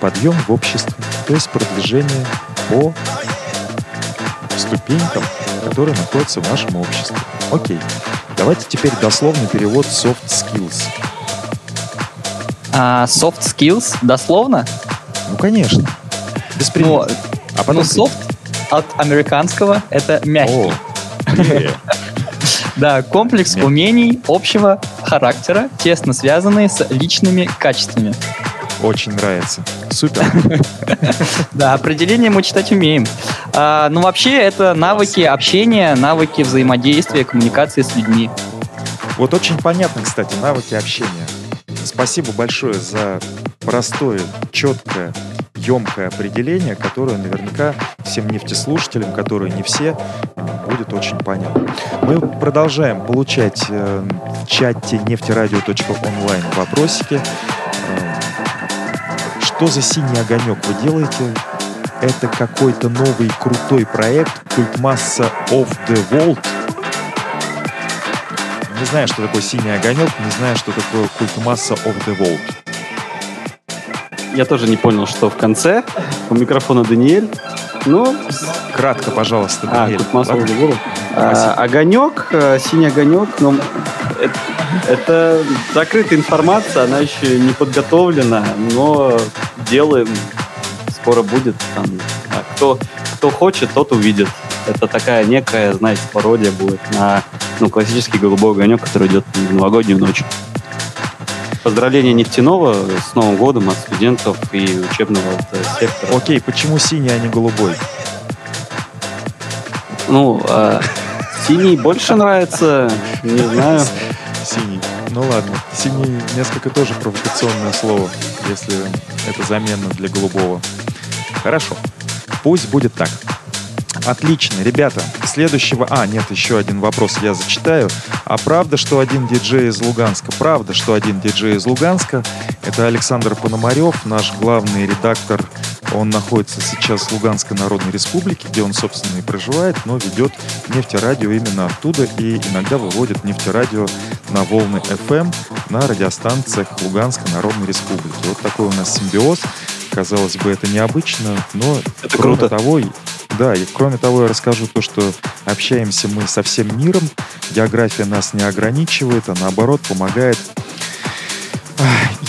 Speaker 1: Подъем в обществе, то есть продвижение по ступенькам, которые находятся в нашем обществе. Окей. Давайте теперь дословный перевод soft skills.
Speaker 2: А, soft skills, дословно?
Speaker 1: Ну, конечно. Без
Speaker 2: Ну,
Speaker 1: примера. а потом...
Speaker 2: ну, soft от американского это мягкий.
Speaker 1: О.
Speaker 2: Да, комплекс
Speaker 1: Мягкий.
Speaker 2: умений общего характера, тесно связанные с личными качествами.
Speaker 1: Очень нравится. Супер.
Speaker 2: Да, определение мы читать умеем. А, ну, вообще, это навыки общения, навыки взаимодействия, коммуникации с людьми.
Speaker 1: Вот очень понятно, кстати, навыки общения. Спасибо большое за простое, четкое, емкое определение, которое наверняка всем нефтеслушателям, которые не все, будет очень понятно. Мы продолжаем получать э, в чате нефтерадио.онлайн вопросики. Что за синий огонек вы делаете? Это какой-то новый крутой проект Культмасса of the World. Не знаю, что такое синий огонек, не знаю, что такое Культмасса of the World.
Speaker 4: Я тоже не понял, что в конце. У микрофона Даниэль. Ну,
Speaker 1: Кратко, пожалуйста,
Speaker 4: а,
Speaker 1: Даниэль.
Speaker 4: тут масло
Speaker 1: Ладно?
Speaker 4: в голову. А, огонек, э, синий огонек, ну, это, это закрытая информация, она еще не подготовлена, но делаем, скоро будет. Там, а кто, кто хочет, тот увидит. Это такая некая, знаете, пародия будет на ну, классический голубой огонек, который идет в новогоднюю ночь. Поздравления нефтяного с Новым годом от студентов и учебного э, сектора.
Speaker 1: Окей, почему синий, а не голубой?
Speaker 4: Ну, а, синий больше нравится, не знаю.
Speaker 1: Синий. Ну ладно. Синий несколько тоже провокационное слово, если это замена для голубого. Хорошо. Пусть будет так. Отлично, ребята. Следующего... А, нет, еще один вопрос я зачитаю. А правда, что один диджей из Луганска? Правда, что один диджей из Луганска? Это Александр Пономарев, наш главный редактор. Он находится сейчас в Луганской Народной Республике, где он, собственно, и проживает, но ведет нефтерадио именно оттуда и иногда выводит нефтерадио на волны FM на радиостанциях Луганской Народной Республики. Вот такой у нас симбиоз. Казалось бы, это необычно, но
Speaker 4: Это
Speaker 1: кроме
Speaker 4: круто.
Speaker 1: того, Да, и кроме того, я расскажу то, что общаемся мы со всем миром, география нас не ограничивает, а наоборот помогает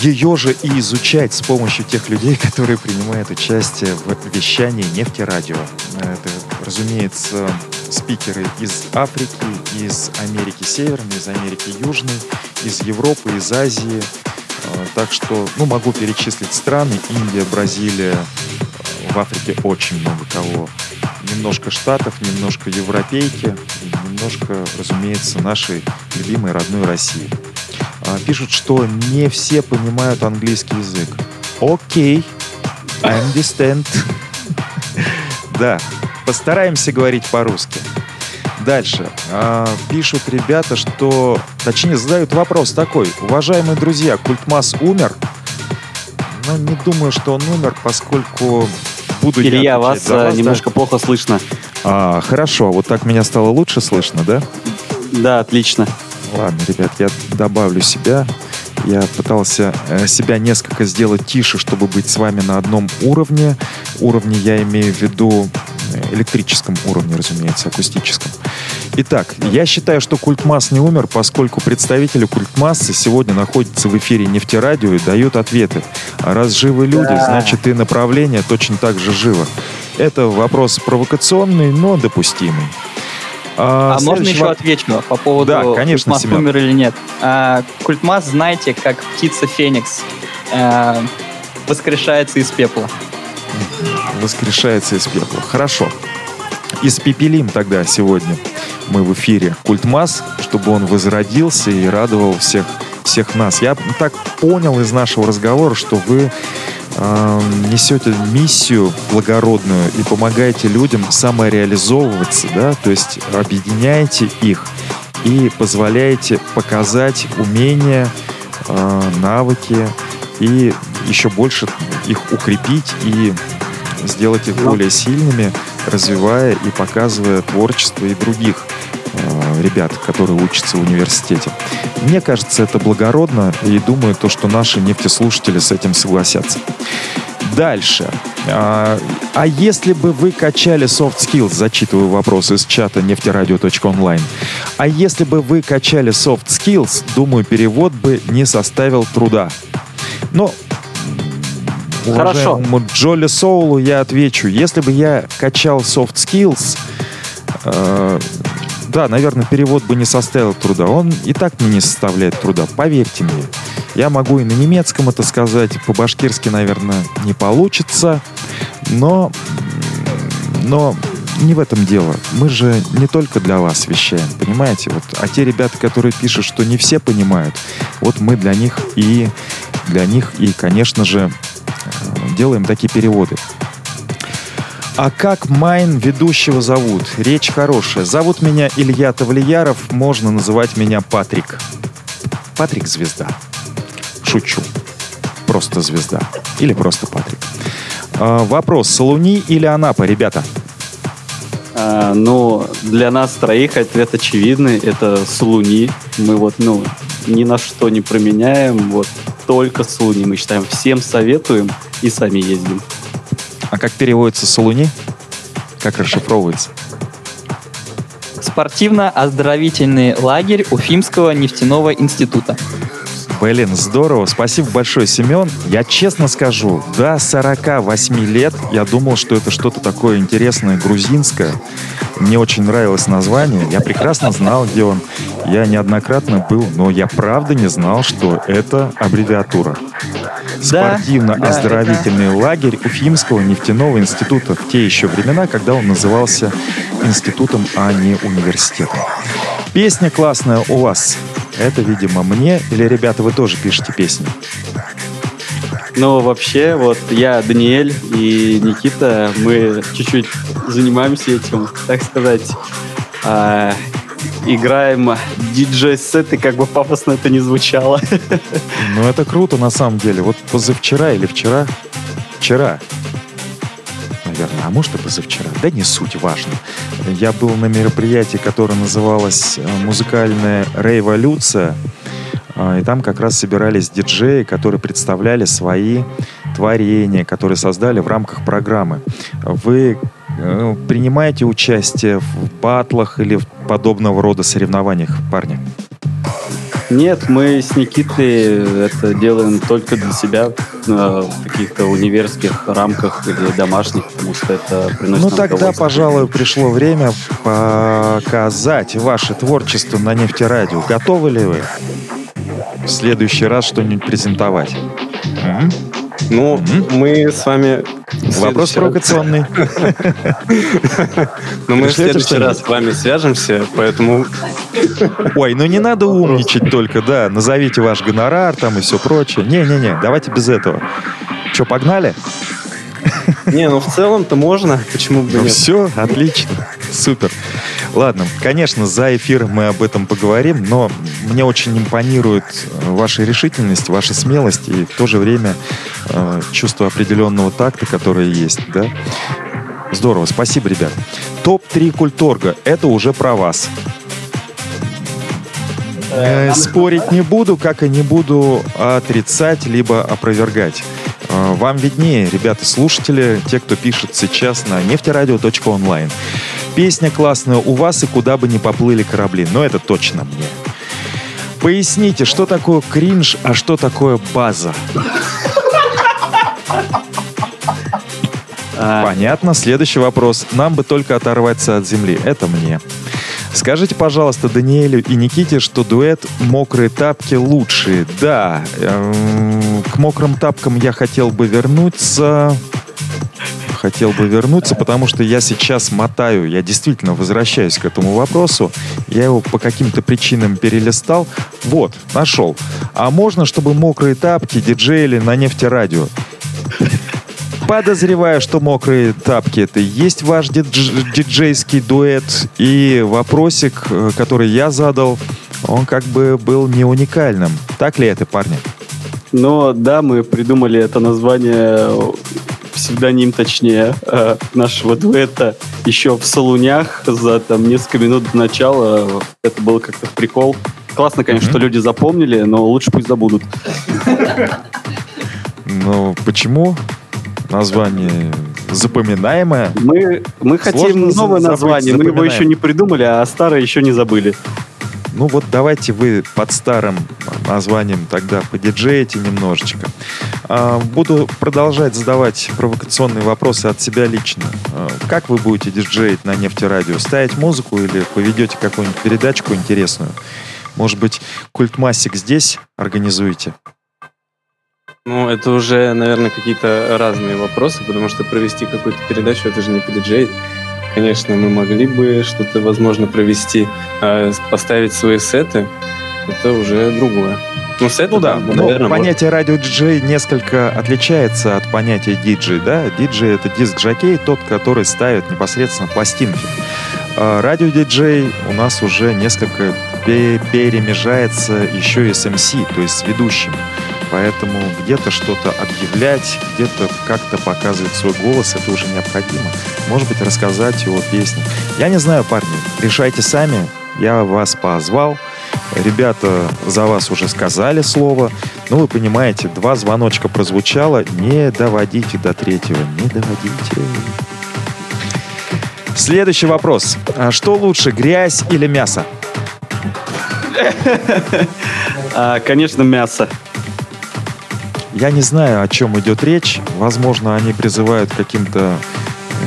Speaker 1: ее же и изучать с помощью тех людей, которые принимают участие в вещании нефтерадио. Это, разумеется, спикеры из Африки, из Америки Северной, из Америки Южной, из Европы, из Азии. А, так что, ну, могу перечислить страны. Индия, Бразилия, в Африке очень много кого. Немножко Штатов, немножко европейки, немножко, разумеется, нашей любимой родной России. А, пишут, что не все понимают английский язык. Окей, I understand. да, постараемся говорить по-русски. Дальше. А, пишут ребята, что... Точнее, задают вопрос такой. Уважаемые друзья, Культмас умер? Ну, не думаю, что он умер, поскольку буду
Speaker 4: Илья, вас, вас немножко да? плохо слышно.
Speaker 1: А, хорошо, вот так меня стало лучше слышно, да?
Speaker 4: Да, отлично.
Speaker 1: Ладно, ребят, я добавлю себя. Я пытался э, себя несколько сделать тише, чтобы быть с вами на одном уровне. Уровне я имею в виду э, электрическом уровне, разумеется, акустическом. Итак, я считаю, что Культмасс не умер, поскольку представители Культмассы сегодня находятся в эфире нефтерадио и дают ответы. А раз живы люди, да. значит и направление точно так же живо. Это вопрос провокационный, но допустимый.
Speaker 2: А, а можно еще воп... отвечу по поводу
Speaker 1: да, конечно,
Speaker 2: Культмас Семен. умер или нет. А, Культмас, знаете, как птица Феникс а, воскрешается из пепла.
Speaker 1: Воскрешается из пепла. Хорошо. Испепелим тогда сегодня мы в эфире Культмас, чтобы он возродился и радовал всех, всех нас. Я так понял из нашего разговора, что вы несете миссию благородную и помогаете людям самореализовываться, да, то есть объединяете их и позволяете показать умения, э, навыки и еще больше их укрепить и сделать их более сильными, развивая и показывая творчество и других э, ребят, которые учатся в университете. Мне кажется, это благородно, и думаю, то, что наши нефтеслушатели с этим согласятся. Дальше. А, а если бы вы качали soft skills, зачитываю вопрос из чата нефтерадио.онлайн, а если бы вы качали soft skills, думаю, перевод бы не составил труда. Но
Speaker 2: Хорошо.
Speaker 1: Джоли Соулу я отвечу, если бы я качал soft skills, э, да, наверное, перевод бы не составил труда. Он и так мне не составляет труда, поверьте мне. Я могу и на немецком это сказать, по-башкирски, наверное, не получится, но, но не в этом дело. Мы же не только для вас вещаем, понимаете? Вот, а те ребята, которые пишут, что не все понимают, вот мы для них и для них и, конечно же, делаем такие переводы. А как Майн ведущего зовут? Речь хорошая. Зовут меня Илья Тавлияров, можно называть меня Патрик. Патрик звезда. Шучу. Просто звезда. Или просто Патрик. А, вопрос, Салуни или Анапа, ребята?
Speaker 4: А, ну, для нас троих ответ очевидный. Это Салуни. Мы вот, ну, ни на что не променяем. Вот только Салуни мы считаем. Всем советуем и сами ездим.
Speaker 1: А как переводится Солуни? Как расшифровывается?
Speaker 2: Спортивно-оздоровительный лагерь Уфимского нефтяного института.
Speaker 1: Блин, здорово. Спасибо большое, Семен. Я честно скажу, до 48 лет я думал, что это что-то такое интересное, грузинское. Мне очень нравилось название. Я прекрасно знал, где он. Я неоднократно был, но я правда не знал, что это аббревиатура. Спортивно-оздоровительный да, да, лагерь Уфимского нефтяного института в те еще времена, когда он назывался институтом, а не университетом. Песня классная у вас. Это, видимо, мне или, ребята, вы тоже пишете песни?
Speaker 4: Ну, вообще, вот я, Даниэль и Никита, мы чуть-чуть занимаемся этим, так сказать, э, играем диджей-сеты, как бы пафосно это не звучало.
Speaker 1: Ну, это круто, на самом деле. Вот позавчера или вчера, вчера, наверное, а может и позавчера, да не суть, важно. Я был на мероприятии, которое называлось э, «Музыкальная революция», а, и там как раз собирались диджеи, которые представляли свои творения, которые создали в рамках программы. Вы э, принимаете участие в батлах или в подобного рода соревнованиях, парни?
Speaker 4: Нет, мы с Никитой это делаем только для себя в каких-то универских рамках или домашних, потому что это приносит
Speaker 1: Ну тогда, пожалуй, пришло время показать ваше творчество на нефтерадио. Готовы ли вы в следующий раз что-нибудь презентовать? М?
Speaker 3: Ну,
Speaker 1: Мгм.
Speaker 3: мы с вами...
Speaker 1: Вопрос провокационный.
Speaker 3: Но мы в следующий раз с вами свяжемся, поэтому
Speaker 1: Ой, ну не надо умничать только, да. Назовите ваш гонорар там и все прочее. Не-не-не, давайте без этого. Че, погнали?
Speaker 3: Не, ну в целом-то можно, почему бы
Speaker 1: Ну
Speaker 3: нет?
Speaker 1: все, отлично, супер. Ладно, конечно, за эфиром мы об этом поговорим, но мне очень импонирует э, ваша решительность, ваша смелость и в то же время э, чувство определенного такта, которое есть, да? Здорово, спасибо, ребят. Топ-3 культорга, это уже про вас. Э, спорить не буду, как и не буду отрицать либо опровергать. Э, Вам виднее, ребята, слушатели, те, кто пишет сейчас на нефтерадио.онлайн. Песня классная у вас и куда бы ни поплыли корабли, но это точно мне. Поясните, что такое кринж, а что такое база?
Speaker 4: А,
Speaker 1: Понятно. Следующий вопрос. Нам бы только оторваться от земли. Это мне. Скажите, пожалуйста, Даниэлю и Никите, что дуэт «Мокрые тапки» лучшие. Да, эм, к мокрым тапкам я хотел бы вернуться. Хотел бы вернуться, потому что я сейчас мотаю, я действительно возвращаюсь к этому вопросу. Я его по каким-то причинам перелистал. Вот, нашел. А можно, чтобы мокрые тапки диджеили на нефтерадио? Подозреваю, что мокрые тапки это и есть ваш дидж- диджейский дуэт. И вопросик, э, который я задал, он как бы был не уникальным. Так ли это, парни?
Speaker 4: Но да, мы придумали это название, псевдоним точнее, э, нашего дуэта еще в Солунях за там несколько минут до начала. Это было как-то в прикол. Классно, конечно,
Speaker 1: Мгм.
Speaker 4: что люди запомнили, но лучше пусть забудут.
Speaker 1: Ну, почему? Название запоминаемое.
Speaker 4: Мы, мы хотим новое название, мы его еще не придумали, а старое еще не забыли.
Speaker 1: Ну вот давайте вы под старым названием тогда подиджеете немножечко. А, Буду продолжать задавать провокационные вопросы от себя лично. А, Как вы будете диджеить на нефтерадио? Ставить музыку или поведете какую-нибудь передачку интересную? Может быть, культмассик здесь организуете?
Speaker 3: Ну, это уже, наверное, какие-то разные вопросы, потому что провести какую-то передачу, это же не диджей. Конечно, мы могли бы что-то, возможно, провести, а поставить свои сеты, это уже другое. Ну, сеты,
Speaker 1: Ну да,
Speaker 3: ну,
Speaker 1: но
Speaker 3: наверное,
Speaker 1: понятие радио-диджей несколько отличается от понятия диджей, да? Диджей — это диск-жокей, тот, который ставит непосредственно пластинки. А радио-диджей у нас уже несколько пе- перемежается еще и с MC, то есть с ведущим. Поэтому где-то что-то объявлять, где-то как-то показывать свой голос, это уже необходимо. Может быть, рассказать о песне. Я не знаю, парни, решайте сами. Я вас позвал. Ребята за вас уже сказали слово. Ну, вы понимаете, два звоночка прозвучало. Не доводите до третьего. Не доводите. Следующий вопрос. А что лучше, грязь или мясо?
Speaker 4: А, конечно, мясо.
Speaker 1: Я не знаю, о чем идет речь. Возможно, они призывают к каким-то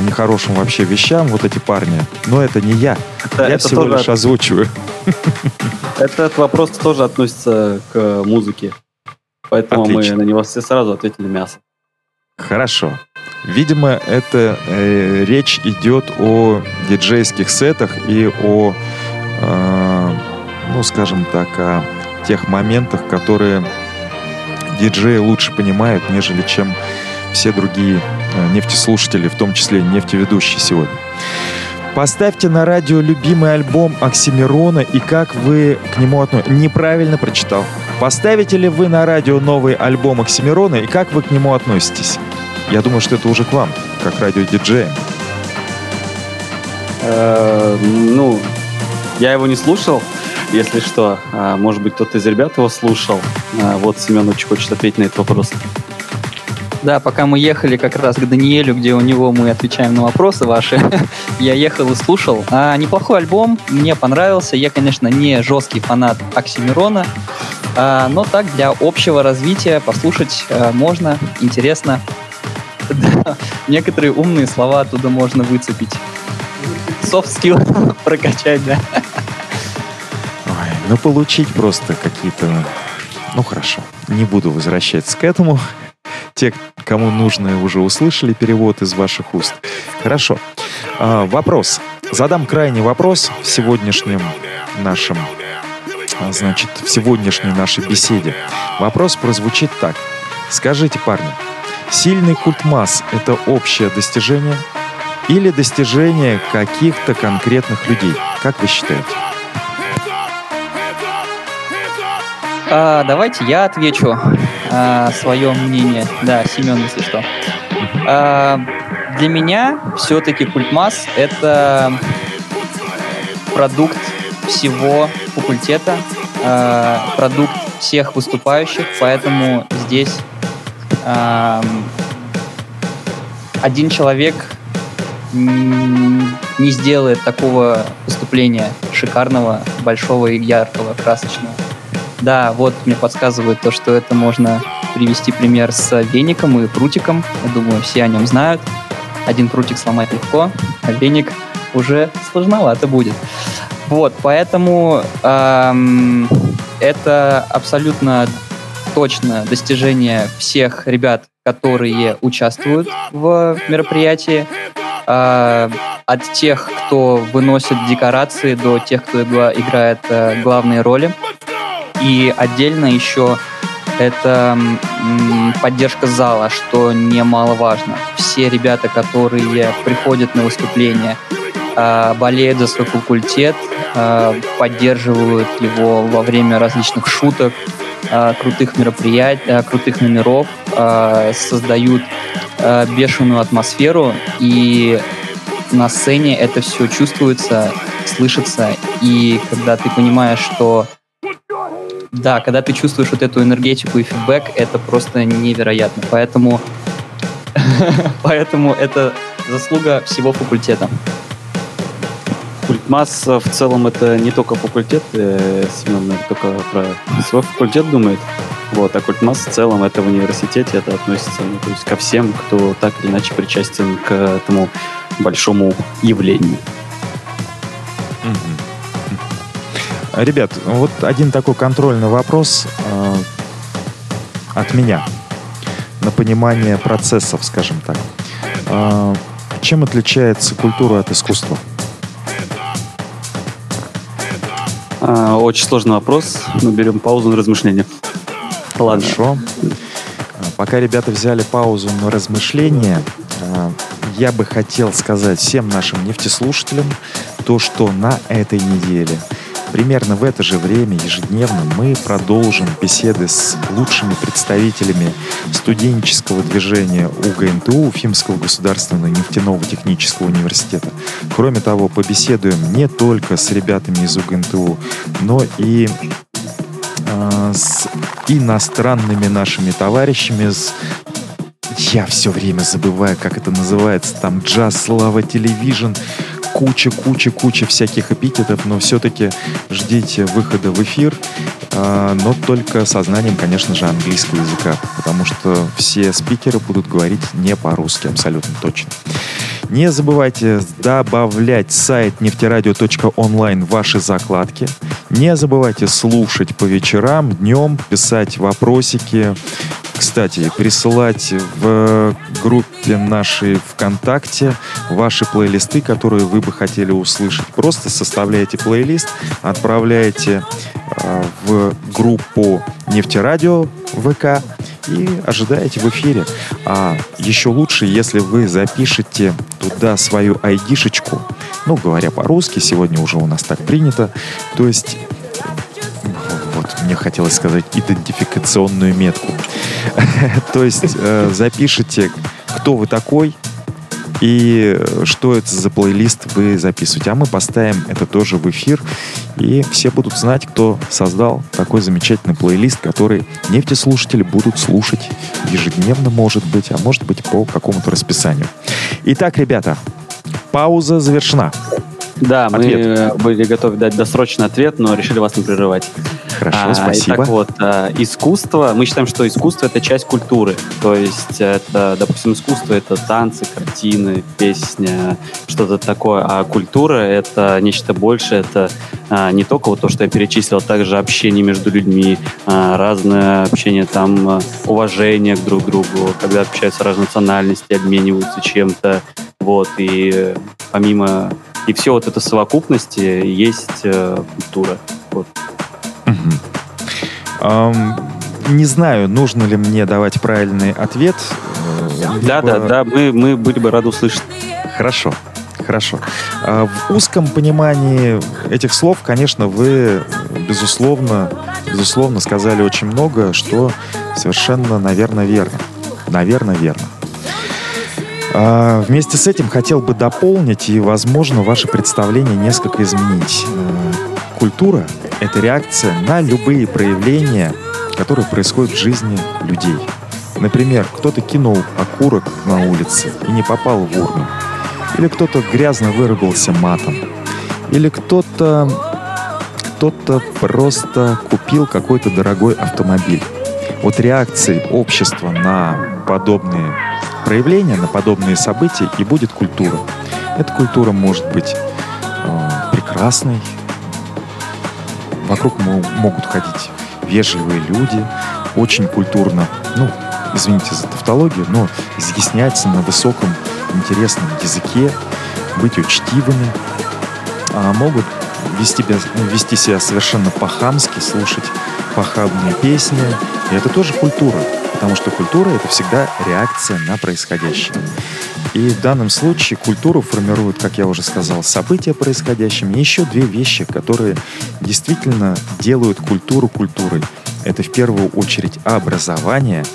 Speaker 1: нехорошим вообще вещам, вот эти парни. Но это не я.
Speaker 4: Это,
Speaker 1: я
Speaker 4: это
Speaker 1: всего
Speaker 4: тоже
Speaker 1: лишь озвучиваю.
Speaker 4: Этот вопрос тоже относится к музыке. Поэтому
Speaker 1: Отлично.
Speaker 4: мы на него все сразу ответили мясо.
Speaker 1: Хорошо. Видимо, это э, речь идет о диджейских сетах и о, э, ну, скажем так, о тех моментах, которые диджеи лучше понимают, нежели чем все другие э, нефтеслушатели, в том числе нефтеведущие сегодня. Поставьте на радио любимый альбом Оксимирона и как вы к нему относитесь. Неправильно прочитал. Поставите ли вы на радио новый альбом Оксимирона и как вы к нему относитесь? Я думаю, что это уже к вам, как радиодиджея.
Speaker 4: Э, ну, я его не слушал, если что. А, может быть, кто-то из ребят его слушал. А, вот Семен очень хочет ответить на этот вопрос.
Speaker 2: Да, пока мы ехали как раз к Даниэлю, где у него мы отвечаем на вопросы ваши, я ехал и слушал. А, неплохой альбом, мне понравился. Я, конечно, не жесткий фанат Оксимирона, а, но так для общего развития послушать а, можно, интересно. Да, некоторые умные слова оттуда можно выцепить. Soft skill прокачать, да.
Speaker 1: Ну получить просто какие-то... Ну хорошо, не буду возвращаться к этому. Те, кому нужно, уже услышали перевод из ваших уст. Хорошо. А, вопрос. Задам крайний вопрос в сегодняшнем нашем, а, значит, в сегодняшней нашей беседе. Вопрос прозвучит так. Скажите, парни, сильный культ масс — это общее достижение или достижение каких-то конкретных людей? Как вы считаете?
Speaker 2: А, давайте я отвечу а, свое мнение. Да, Семен, если что. А, для меня все-таки культмасс — это продукт всего факультета, а, продукт всех выступающих, поэтому здесь а, один человек не сделает такого выступления шикарного, большого и яркого, красочного. Да, вот мне подсказывают то, что это можно привести пример с веником и прутиком. Я думаю, все о нем знают. Один прутик сломать легко, а веник уже сложновато будет. Вот, поэтому эм, это абсолютно точно достижение всех ребят, которые участвуют в мероприятии. Э, от тех, кто выносит декорации, до тех, кто играет э, главные роли. И отдельно еще это поддержка зала, что немаловажно. Все ребята, которые приходят на выступление, а, болеют за свой факультет, а, поддерживают его во время различных шуток, а, крутых мероприятий, крутых номеров, создают бешеную атмосферу, и на сцене это все чувствуется, слышится, и когда ты понимаешь, что да, когда ты чувствуешь вот эту энергетику и фидбэк, это просто невероятно. Поэтому, поэтому это заслуга всего факультета.
Speaker 4: Культмасс в целом это не только факультет, э, Семен наверное, только про свой факультет думает. Вот, а культмасс в целом это в университете, это относится ну, то есть ко всем, кто так или иначе причастен к этому большому явлению.
Speaker 1: Mm-hmm. Ребят, вот один такой контрольный вопрос э, от меня на понимание процессов, скажем так. Э, чем отличается культура от искусства?
Speaker 4: А, очень сложный вопрос. Мы берем паузу на размышление.
Speaker 1: Ладно. Хорошо. Пока ребята взяли паузу на размышление, э, я бы хотел сказать всем нашим нефтеслушателям то, что на этой неделе – Примерно в это же время ежедневно мы продолжим беседы с лучшими представителями студенческого движения УГНТУ, Уфимского государственного нефтяного технического университета. Кроме того, побеседуем не только с ребятами из УГНТУ, но и э, с иностранными нашими товарищами, с я все время забываю, как это называется, там джаз, слава, телевизион, куча, куча, куча всяких эпитетов, но все-таки ждите выхода в эфир, э, но только со знанием, конечно же, английского языка, потому что все спикеры будут говорить не по-русски, абсолютно точно. Не забывайте добавлять сайт нефтерадио.онлайн в ваши закладки. Не забывайте слушать по вечерам, днем, писать вопросики, кстати, присылать в группе нашей ВКонтакте ваши плейлисты, которые вы бы хотели услышать. Просто составляете плейлист, отправляете э, в группу Нефтерадио ВК и ожидаете в эфире. А еще лучше, если вы запишете туда свою айдишечку, ну, говоря по-русски, сегодня уже у нас так принято, то есть мне хотелось сказать идентификационную метку. То есть э, запишите, кто вы такой, и что это за плейлист вы записываете. А мы поставим это тоже в эфир, и все будут знать, кто создал такой замечательный плейлист, который нефтеслушатели будут слушать ежедневно, может быть, а может быть по какому-то расписанию. Итак, ребята, пауза завершена.
Speaker 4: Да,
Speaker 1: Ответ.
Speaker 4: мы были готовы дать досрочный ответ, но решили вас не прерывать.
Speaker 1: Хорошо,
Speaker 4: А,
Speaker 1: спасибо.
Speaker 4: Итак, вот, а, искусство, мы считаем, что искусство — это часть культуры. То есть это, допустим, искусство — это танцы, картины, песня, что-то такое. А культура — это нечто большее, это а, не только вот то, что я перечислил, а также общение между людьми, а, разное общение, там, уважение к друг другу, когда общаются разные национальности, обмениваются чем-то, вот, и э, помимо... И все вот это совокупности есть э, культура. Вот.
Speaker 1: Мгм. Ам, не знаю, нужно ли мне давать правильный ответ. э,
Speaker 4: Да,
Speaker 1: либо-
Speaker 4: да, да, мы, мы были бы рады услышать.
Speaker 1: Хорошо, хорошо. А В узком понимании этих слов, конечно, вы, безусловно, безусловно, сказали очень много, что совершенно, наверное, верно. Наверное, верно. А, Вместе с этим хотел бы дополнить и, возможно, ваше представление несколько изменить. Э, Культура — это реакция на любые проявления, которые происходят в жизни людей. Например, кто-то кинул окурок на улице и не попал в урну. Или кто-то грязно выругался матом. Или кто-то кто-то просто купил какой-то дорогой автомобиль. Вот реакцией общества на подобные проявления, на подобные события и будет культура. Эта культура может быть э, прекрасной. Вокруг мо- могут ходить вежливые люди, очень культурно, ну, извините за тавтологию, но изъясняться на высоком интересном языке, быть учтивыми, а могут вести, вести себя совершенно по-хамски, слушать похабные песни. И это тоже культура, потому что культура — это всегда реакция на происходящее. И в данном случае культуру формируют, как я уже сказал, события происходящими. И еще две вещи, которые действительно делают культуру культурой. Это в первую очередь образование,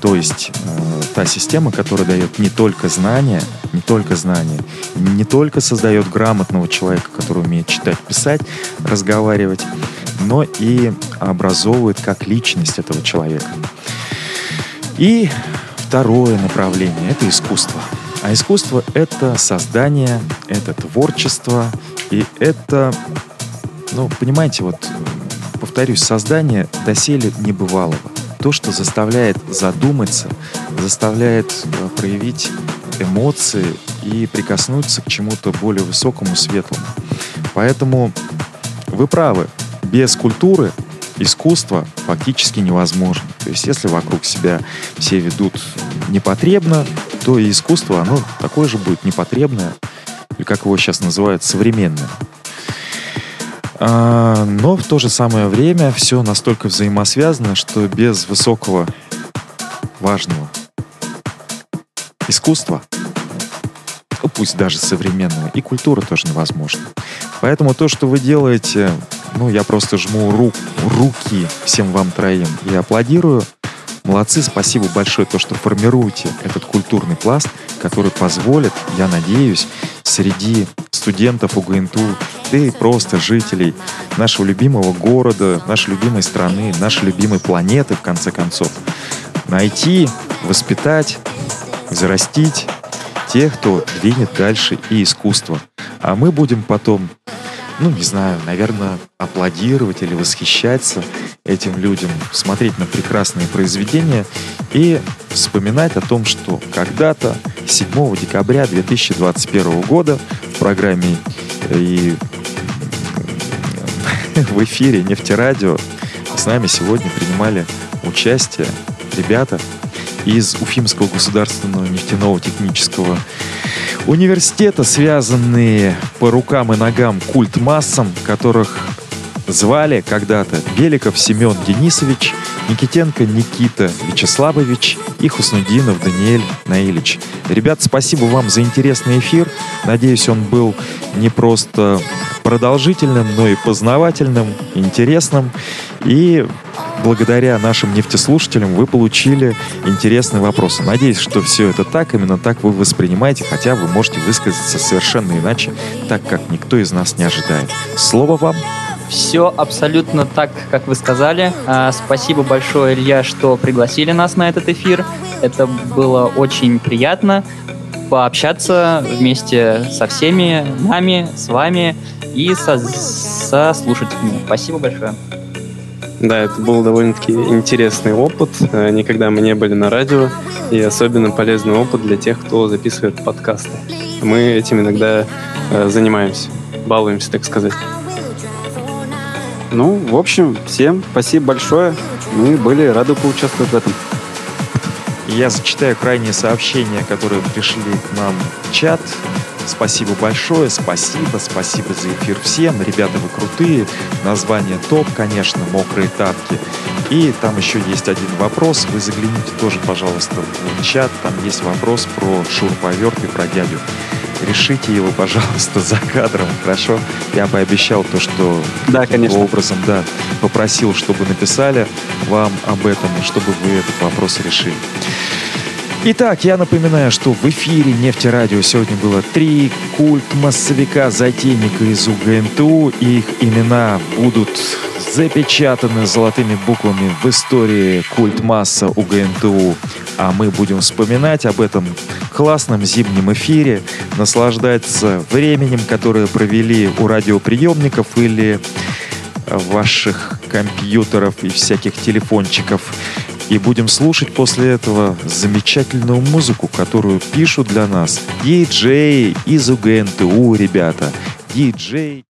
Speaker 1: то есть э, та система, которая дает не только знания, не только знания, не только создает грамотного человека, который умеет читать, писать, разговаривать, но и образовывает как личность этого человека. И второе направление — это искусство. А искусство — это создание, это творчество, и это, ну, понимаете, вот, э, повторюсь, создание доселе небывалого. То, что заставляет задуматься, заставляет э, проявить эмоции и прикоснуться к чему-то более высокому, светлому. Поэтому вы правы, без культуры искусство фактически невозможно. То есть если вокруг себя все ведут непотребно, то и искусство, оно такое же будет непотребное, или как его сейчас называют, современное. А, но в то же самое время все настолько взаимосвязано, что без высокого, важного искусства, ну, пусть даже современного, и культура тоже невозможна. Поэтому то, что вы делаете, ну, я просто жму рук, руки всем вам троим и аплодирую. Молодцы, спасибо большое, то, что формируете этот культурный пласт, который позволит, я надеюсь, среди студентов УГНТУ, да и просто жителей нашего любимого города, нашей любимой страны, нашей любимой планеты, в конце концов, найти, воспитать, взрастить тех, кто двинет дальше и искусство. А мы будем потом, ну, не знаю, наверное, аплодировать или восхищаться этим людям, смотреть на прекрасные произведения и вспоминать о том, что когда-то 7 декабря 2021 года в программе э, и в эфире Нефтерадио с нами сегодня принимали участие ребята из Уфимского государственного нефтяного технического университета, связанные по рукам и ногам культ массам, которых звали когда-то Беликов Семен Денисович, Никитенко Никита Вячеславович и Хуснудинов Даниэль Наилич. Ребят, спасибо вам за интересный эфир. Надеюсь, он был не просто продолжительным, но и познавательным, интересным. И благодаря нашим нефтеслушателям вы получили интересные вопросы. Надеюсь, что все это так, именно так вы воспринимаете, хотя вы можете высказаться совершенно иначе, так как никто из нас не ожидает. Слово вам.
Speaker 2: Все абсолютно так, как вы сказали. А, спасибо большое, Илья, что пригласили нас на этот эфир. Это было очень приятно пообщаться вместе со всеми нами, с вами и со, со слушателями. Спасибо большое.
Speaker 3: Да, это был довольно-таки интересный опыт. Э, никогда мы не были на радио, и особенно полезный опыт для тех, кто записывает подкасты. Мы этим иногда э, занимаемся, балуемся, так сказать.
Speaker 4: Ну, в общем, всем спасибо большое. Мы были рады поучаствовать в этом.
Speaker 1: Я зачитаю крайние сообщения, которые пришли к нам в чат. Спасибо большое, спасибо, спасибо за эфир всем. Ребята, вы крутые. Название топ, конечно, мокрые тапки. И там еще есть один вопрос. Вы загляните тоже, пожалуйста, в чат. Там есть вопрос про шурповерт и про дядю. Решите его, пожалуйста, за кадром, хорошо? Я пообещал то, что
Speaker 4: да, конечно.
Speaker 1: образом, да, попросил, чтобы написали вам об этом, чтобы вы этот вопрос решили. Итак, я напоминаю, что в эфире Нефтерадио сегодня было три культ-массовика затейника из УГНТУ. Их имена будут запечатаны золотыми буквами в истории культ-масса УГНТУ. А мы будем вспоминать об этом классном зимнем эфире, наслаждаться временем, которое провели у радиоприемников или ваших компьютеров и всяких телефончиков. И будем слушать после этого замечательную музыку, которую пишут для нас диджеи из УГНТУ, ребята. Диджей.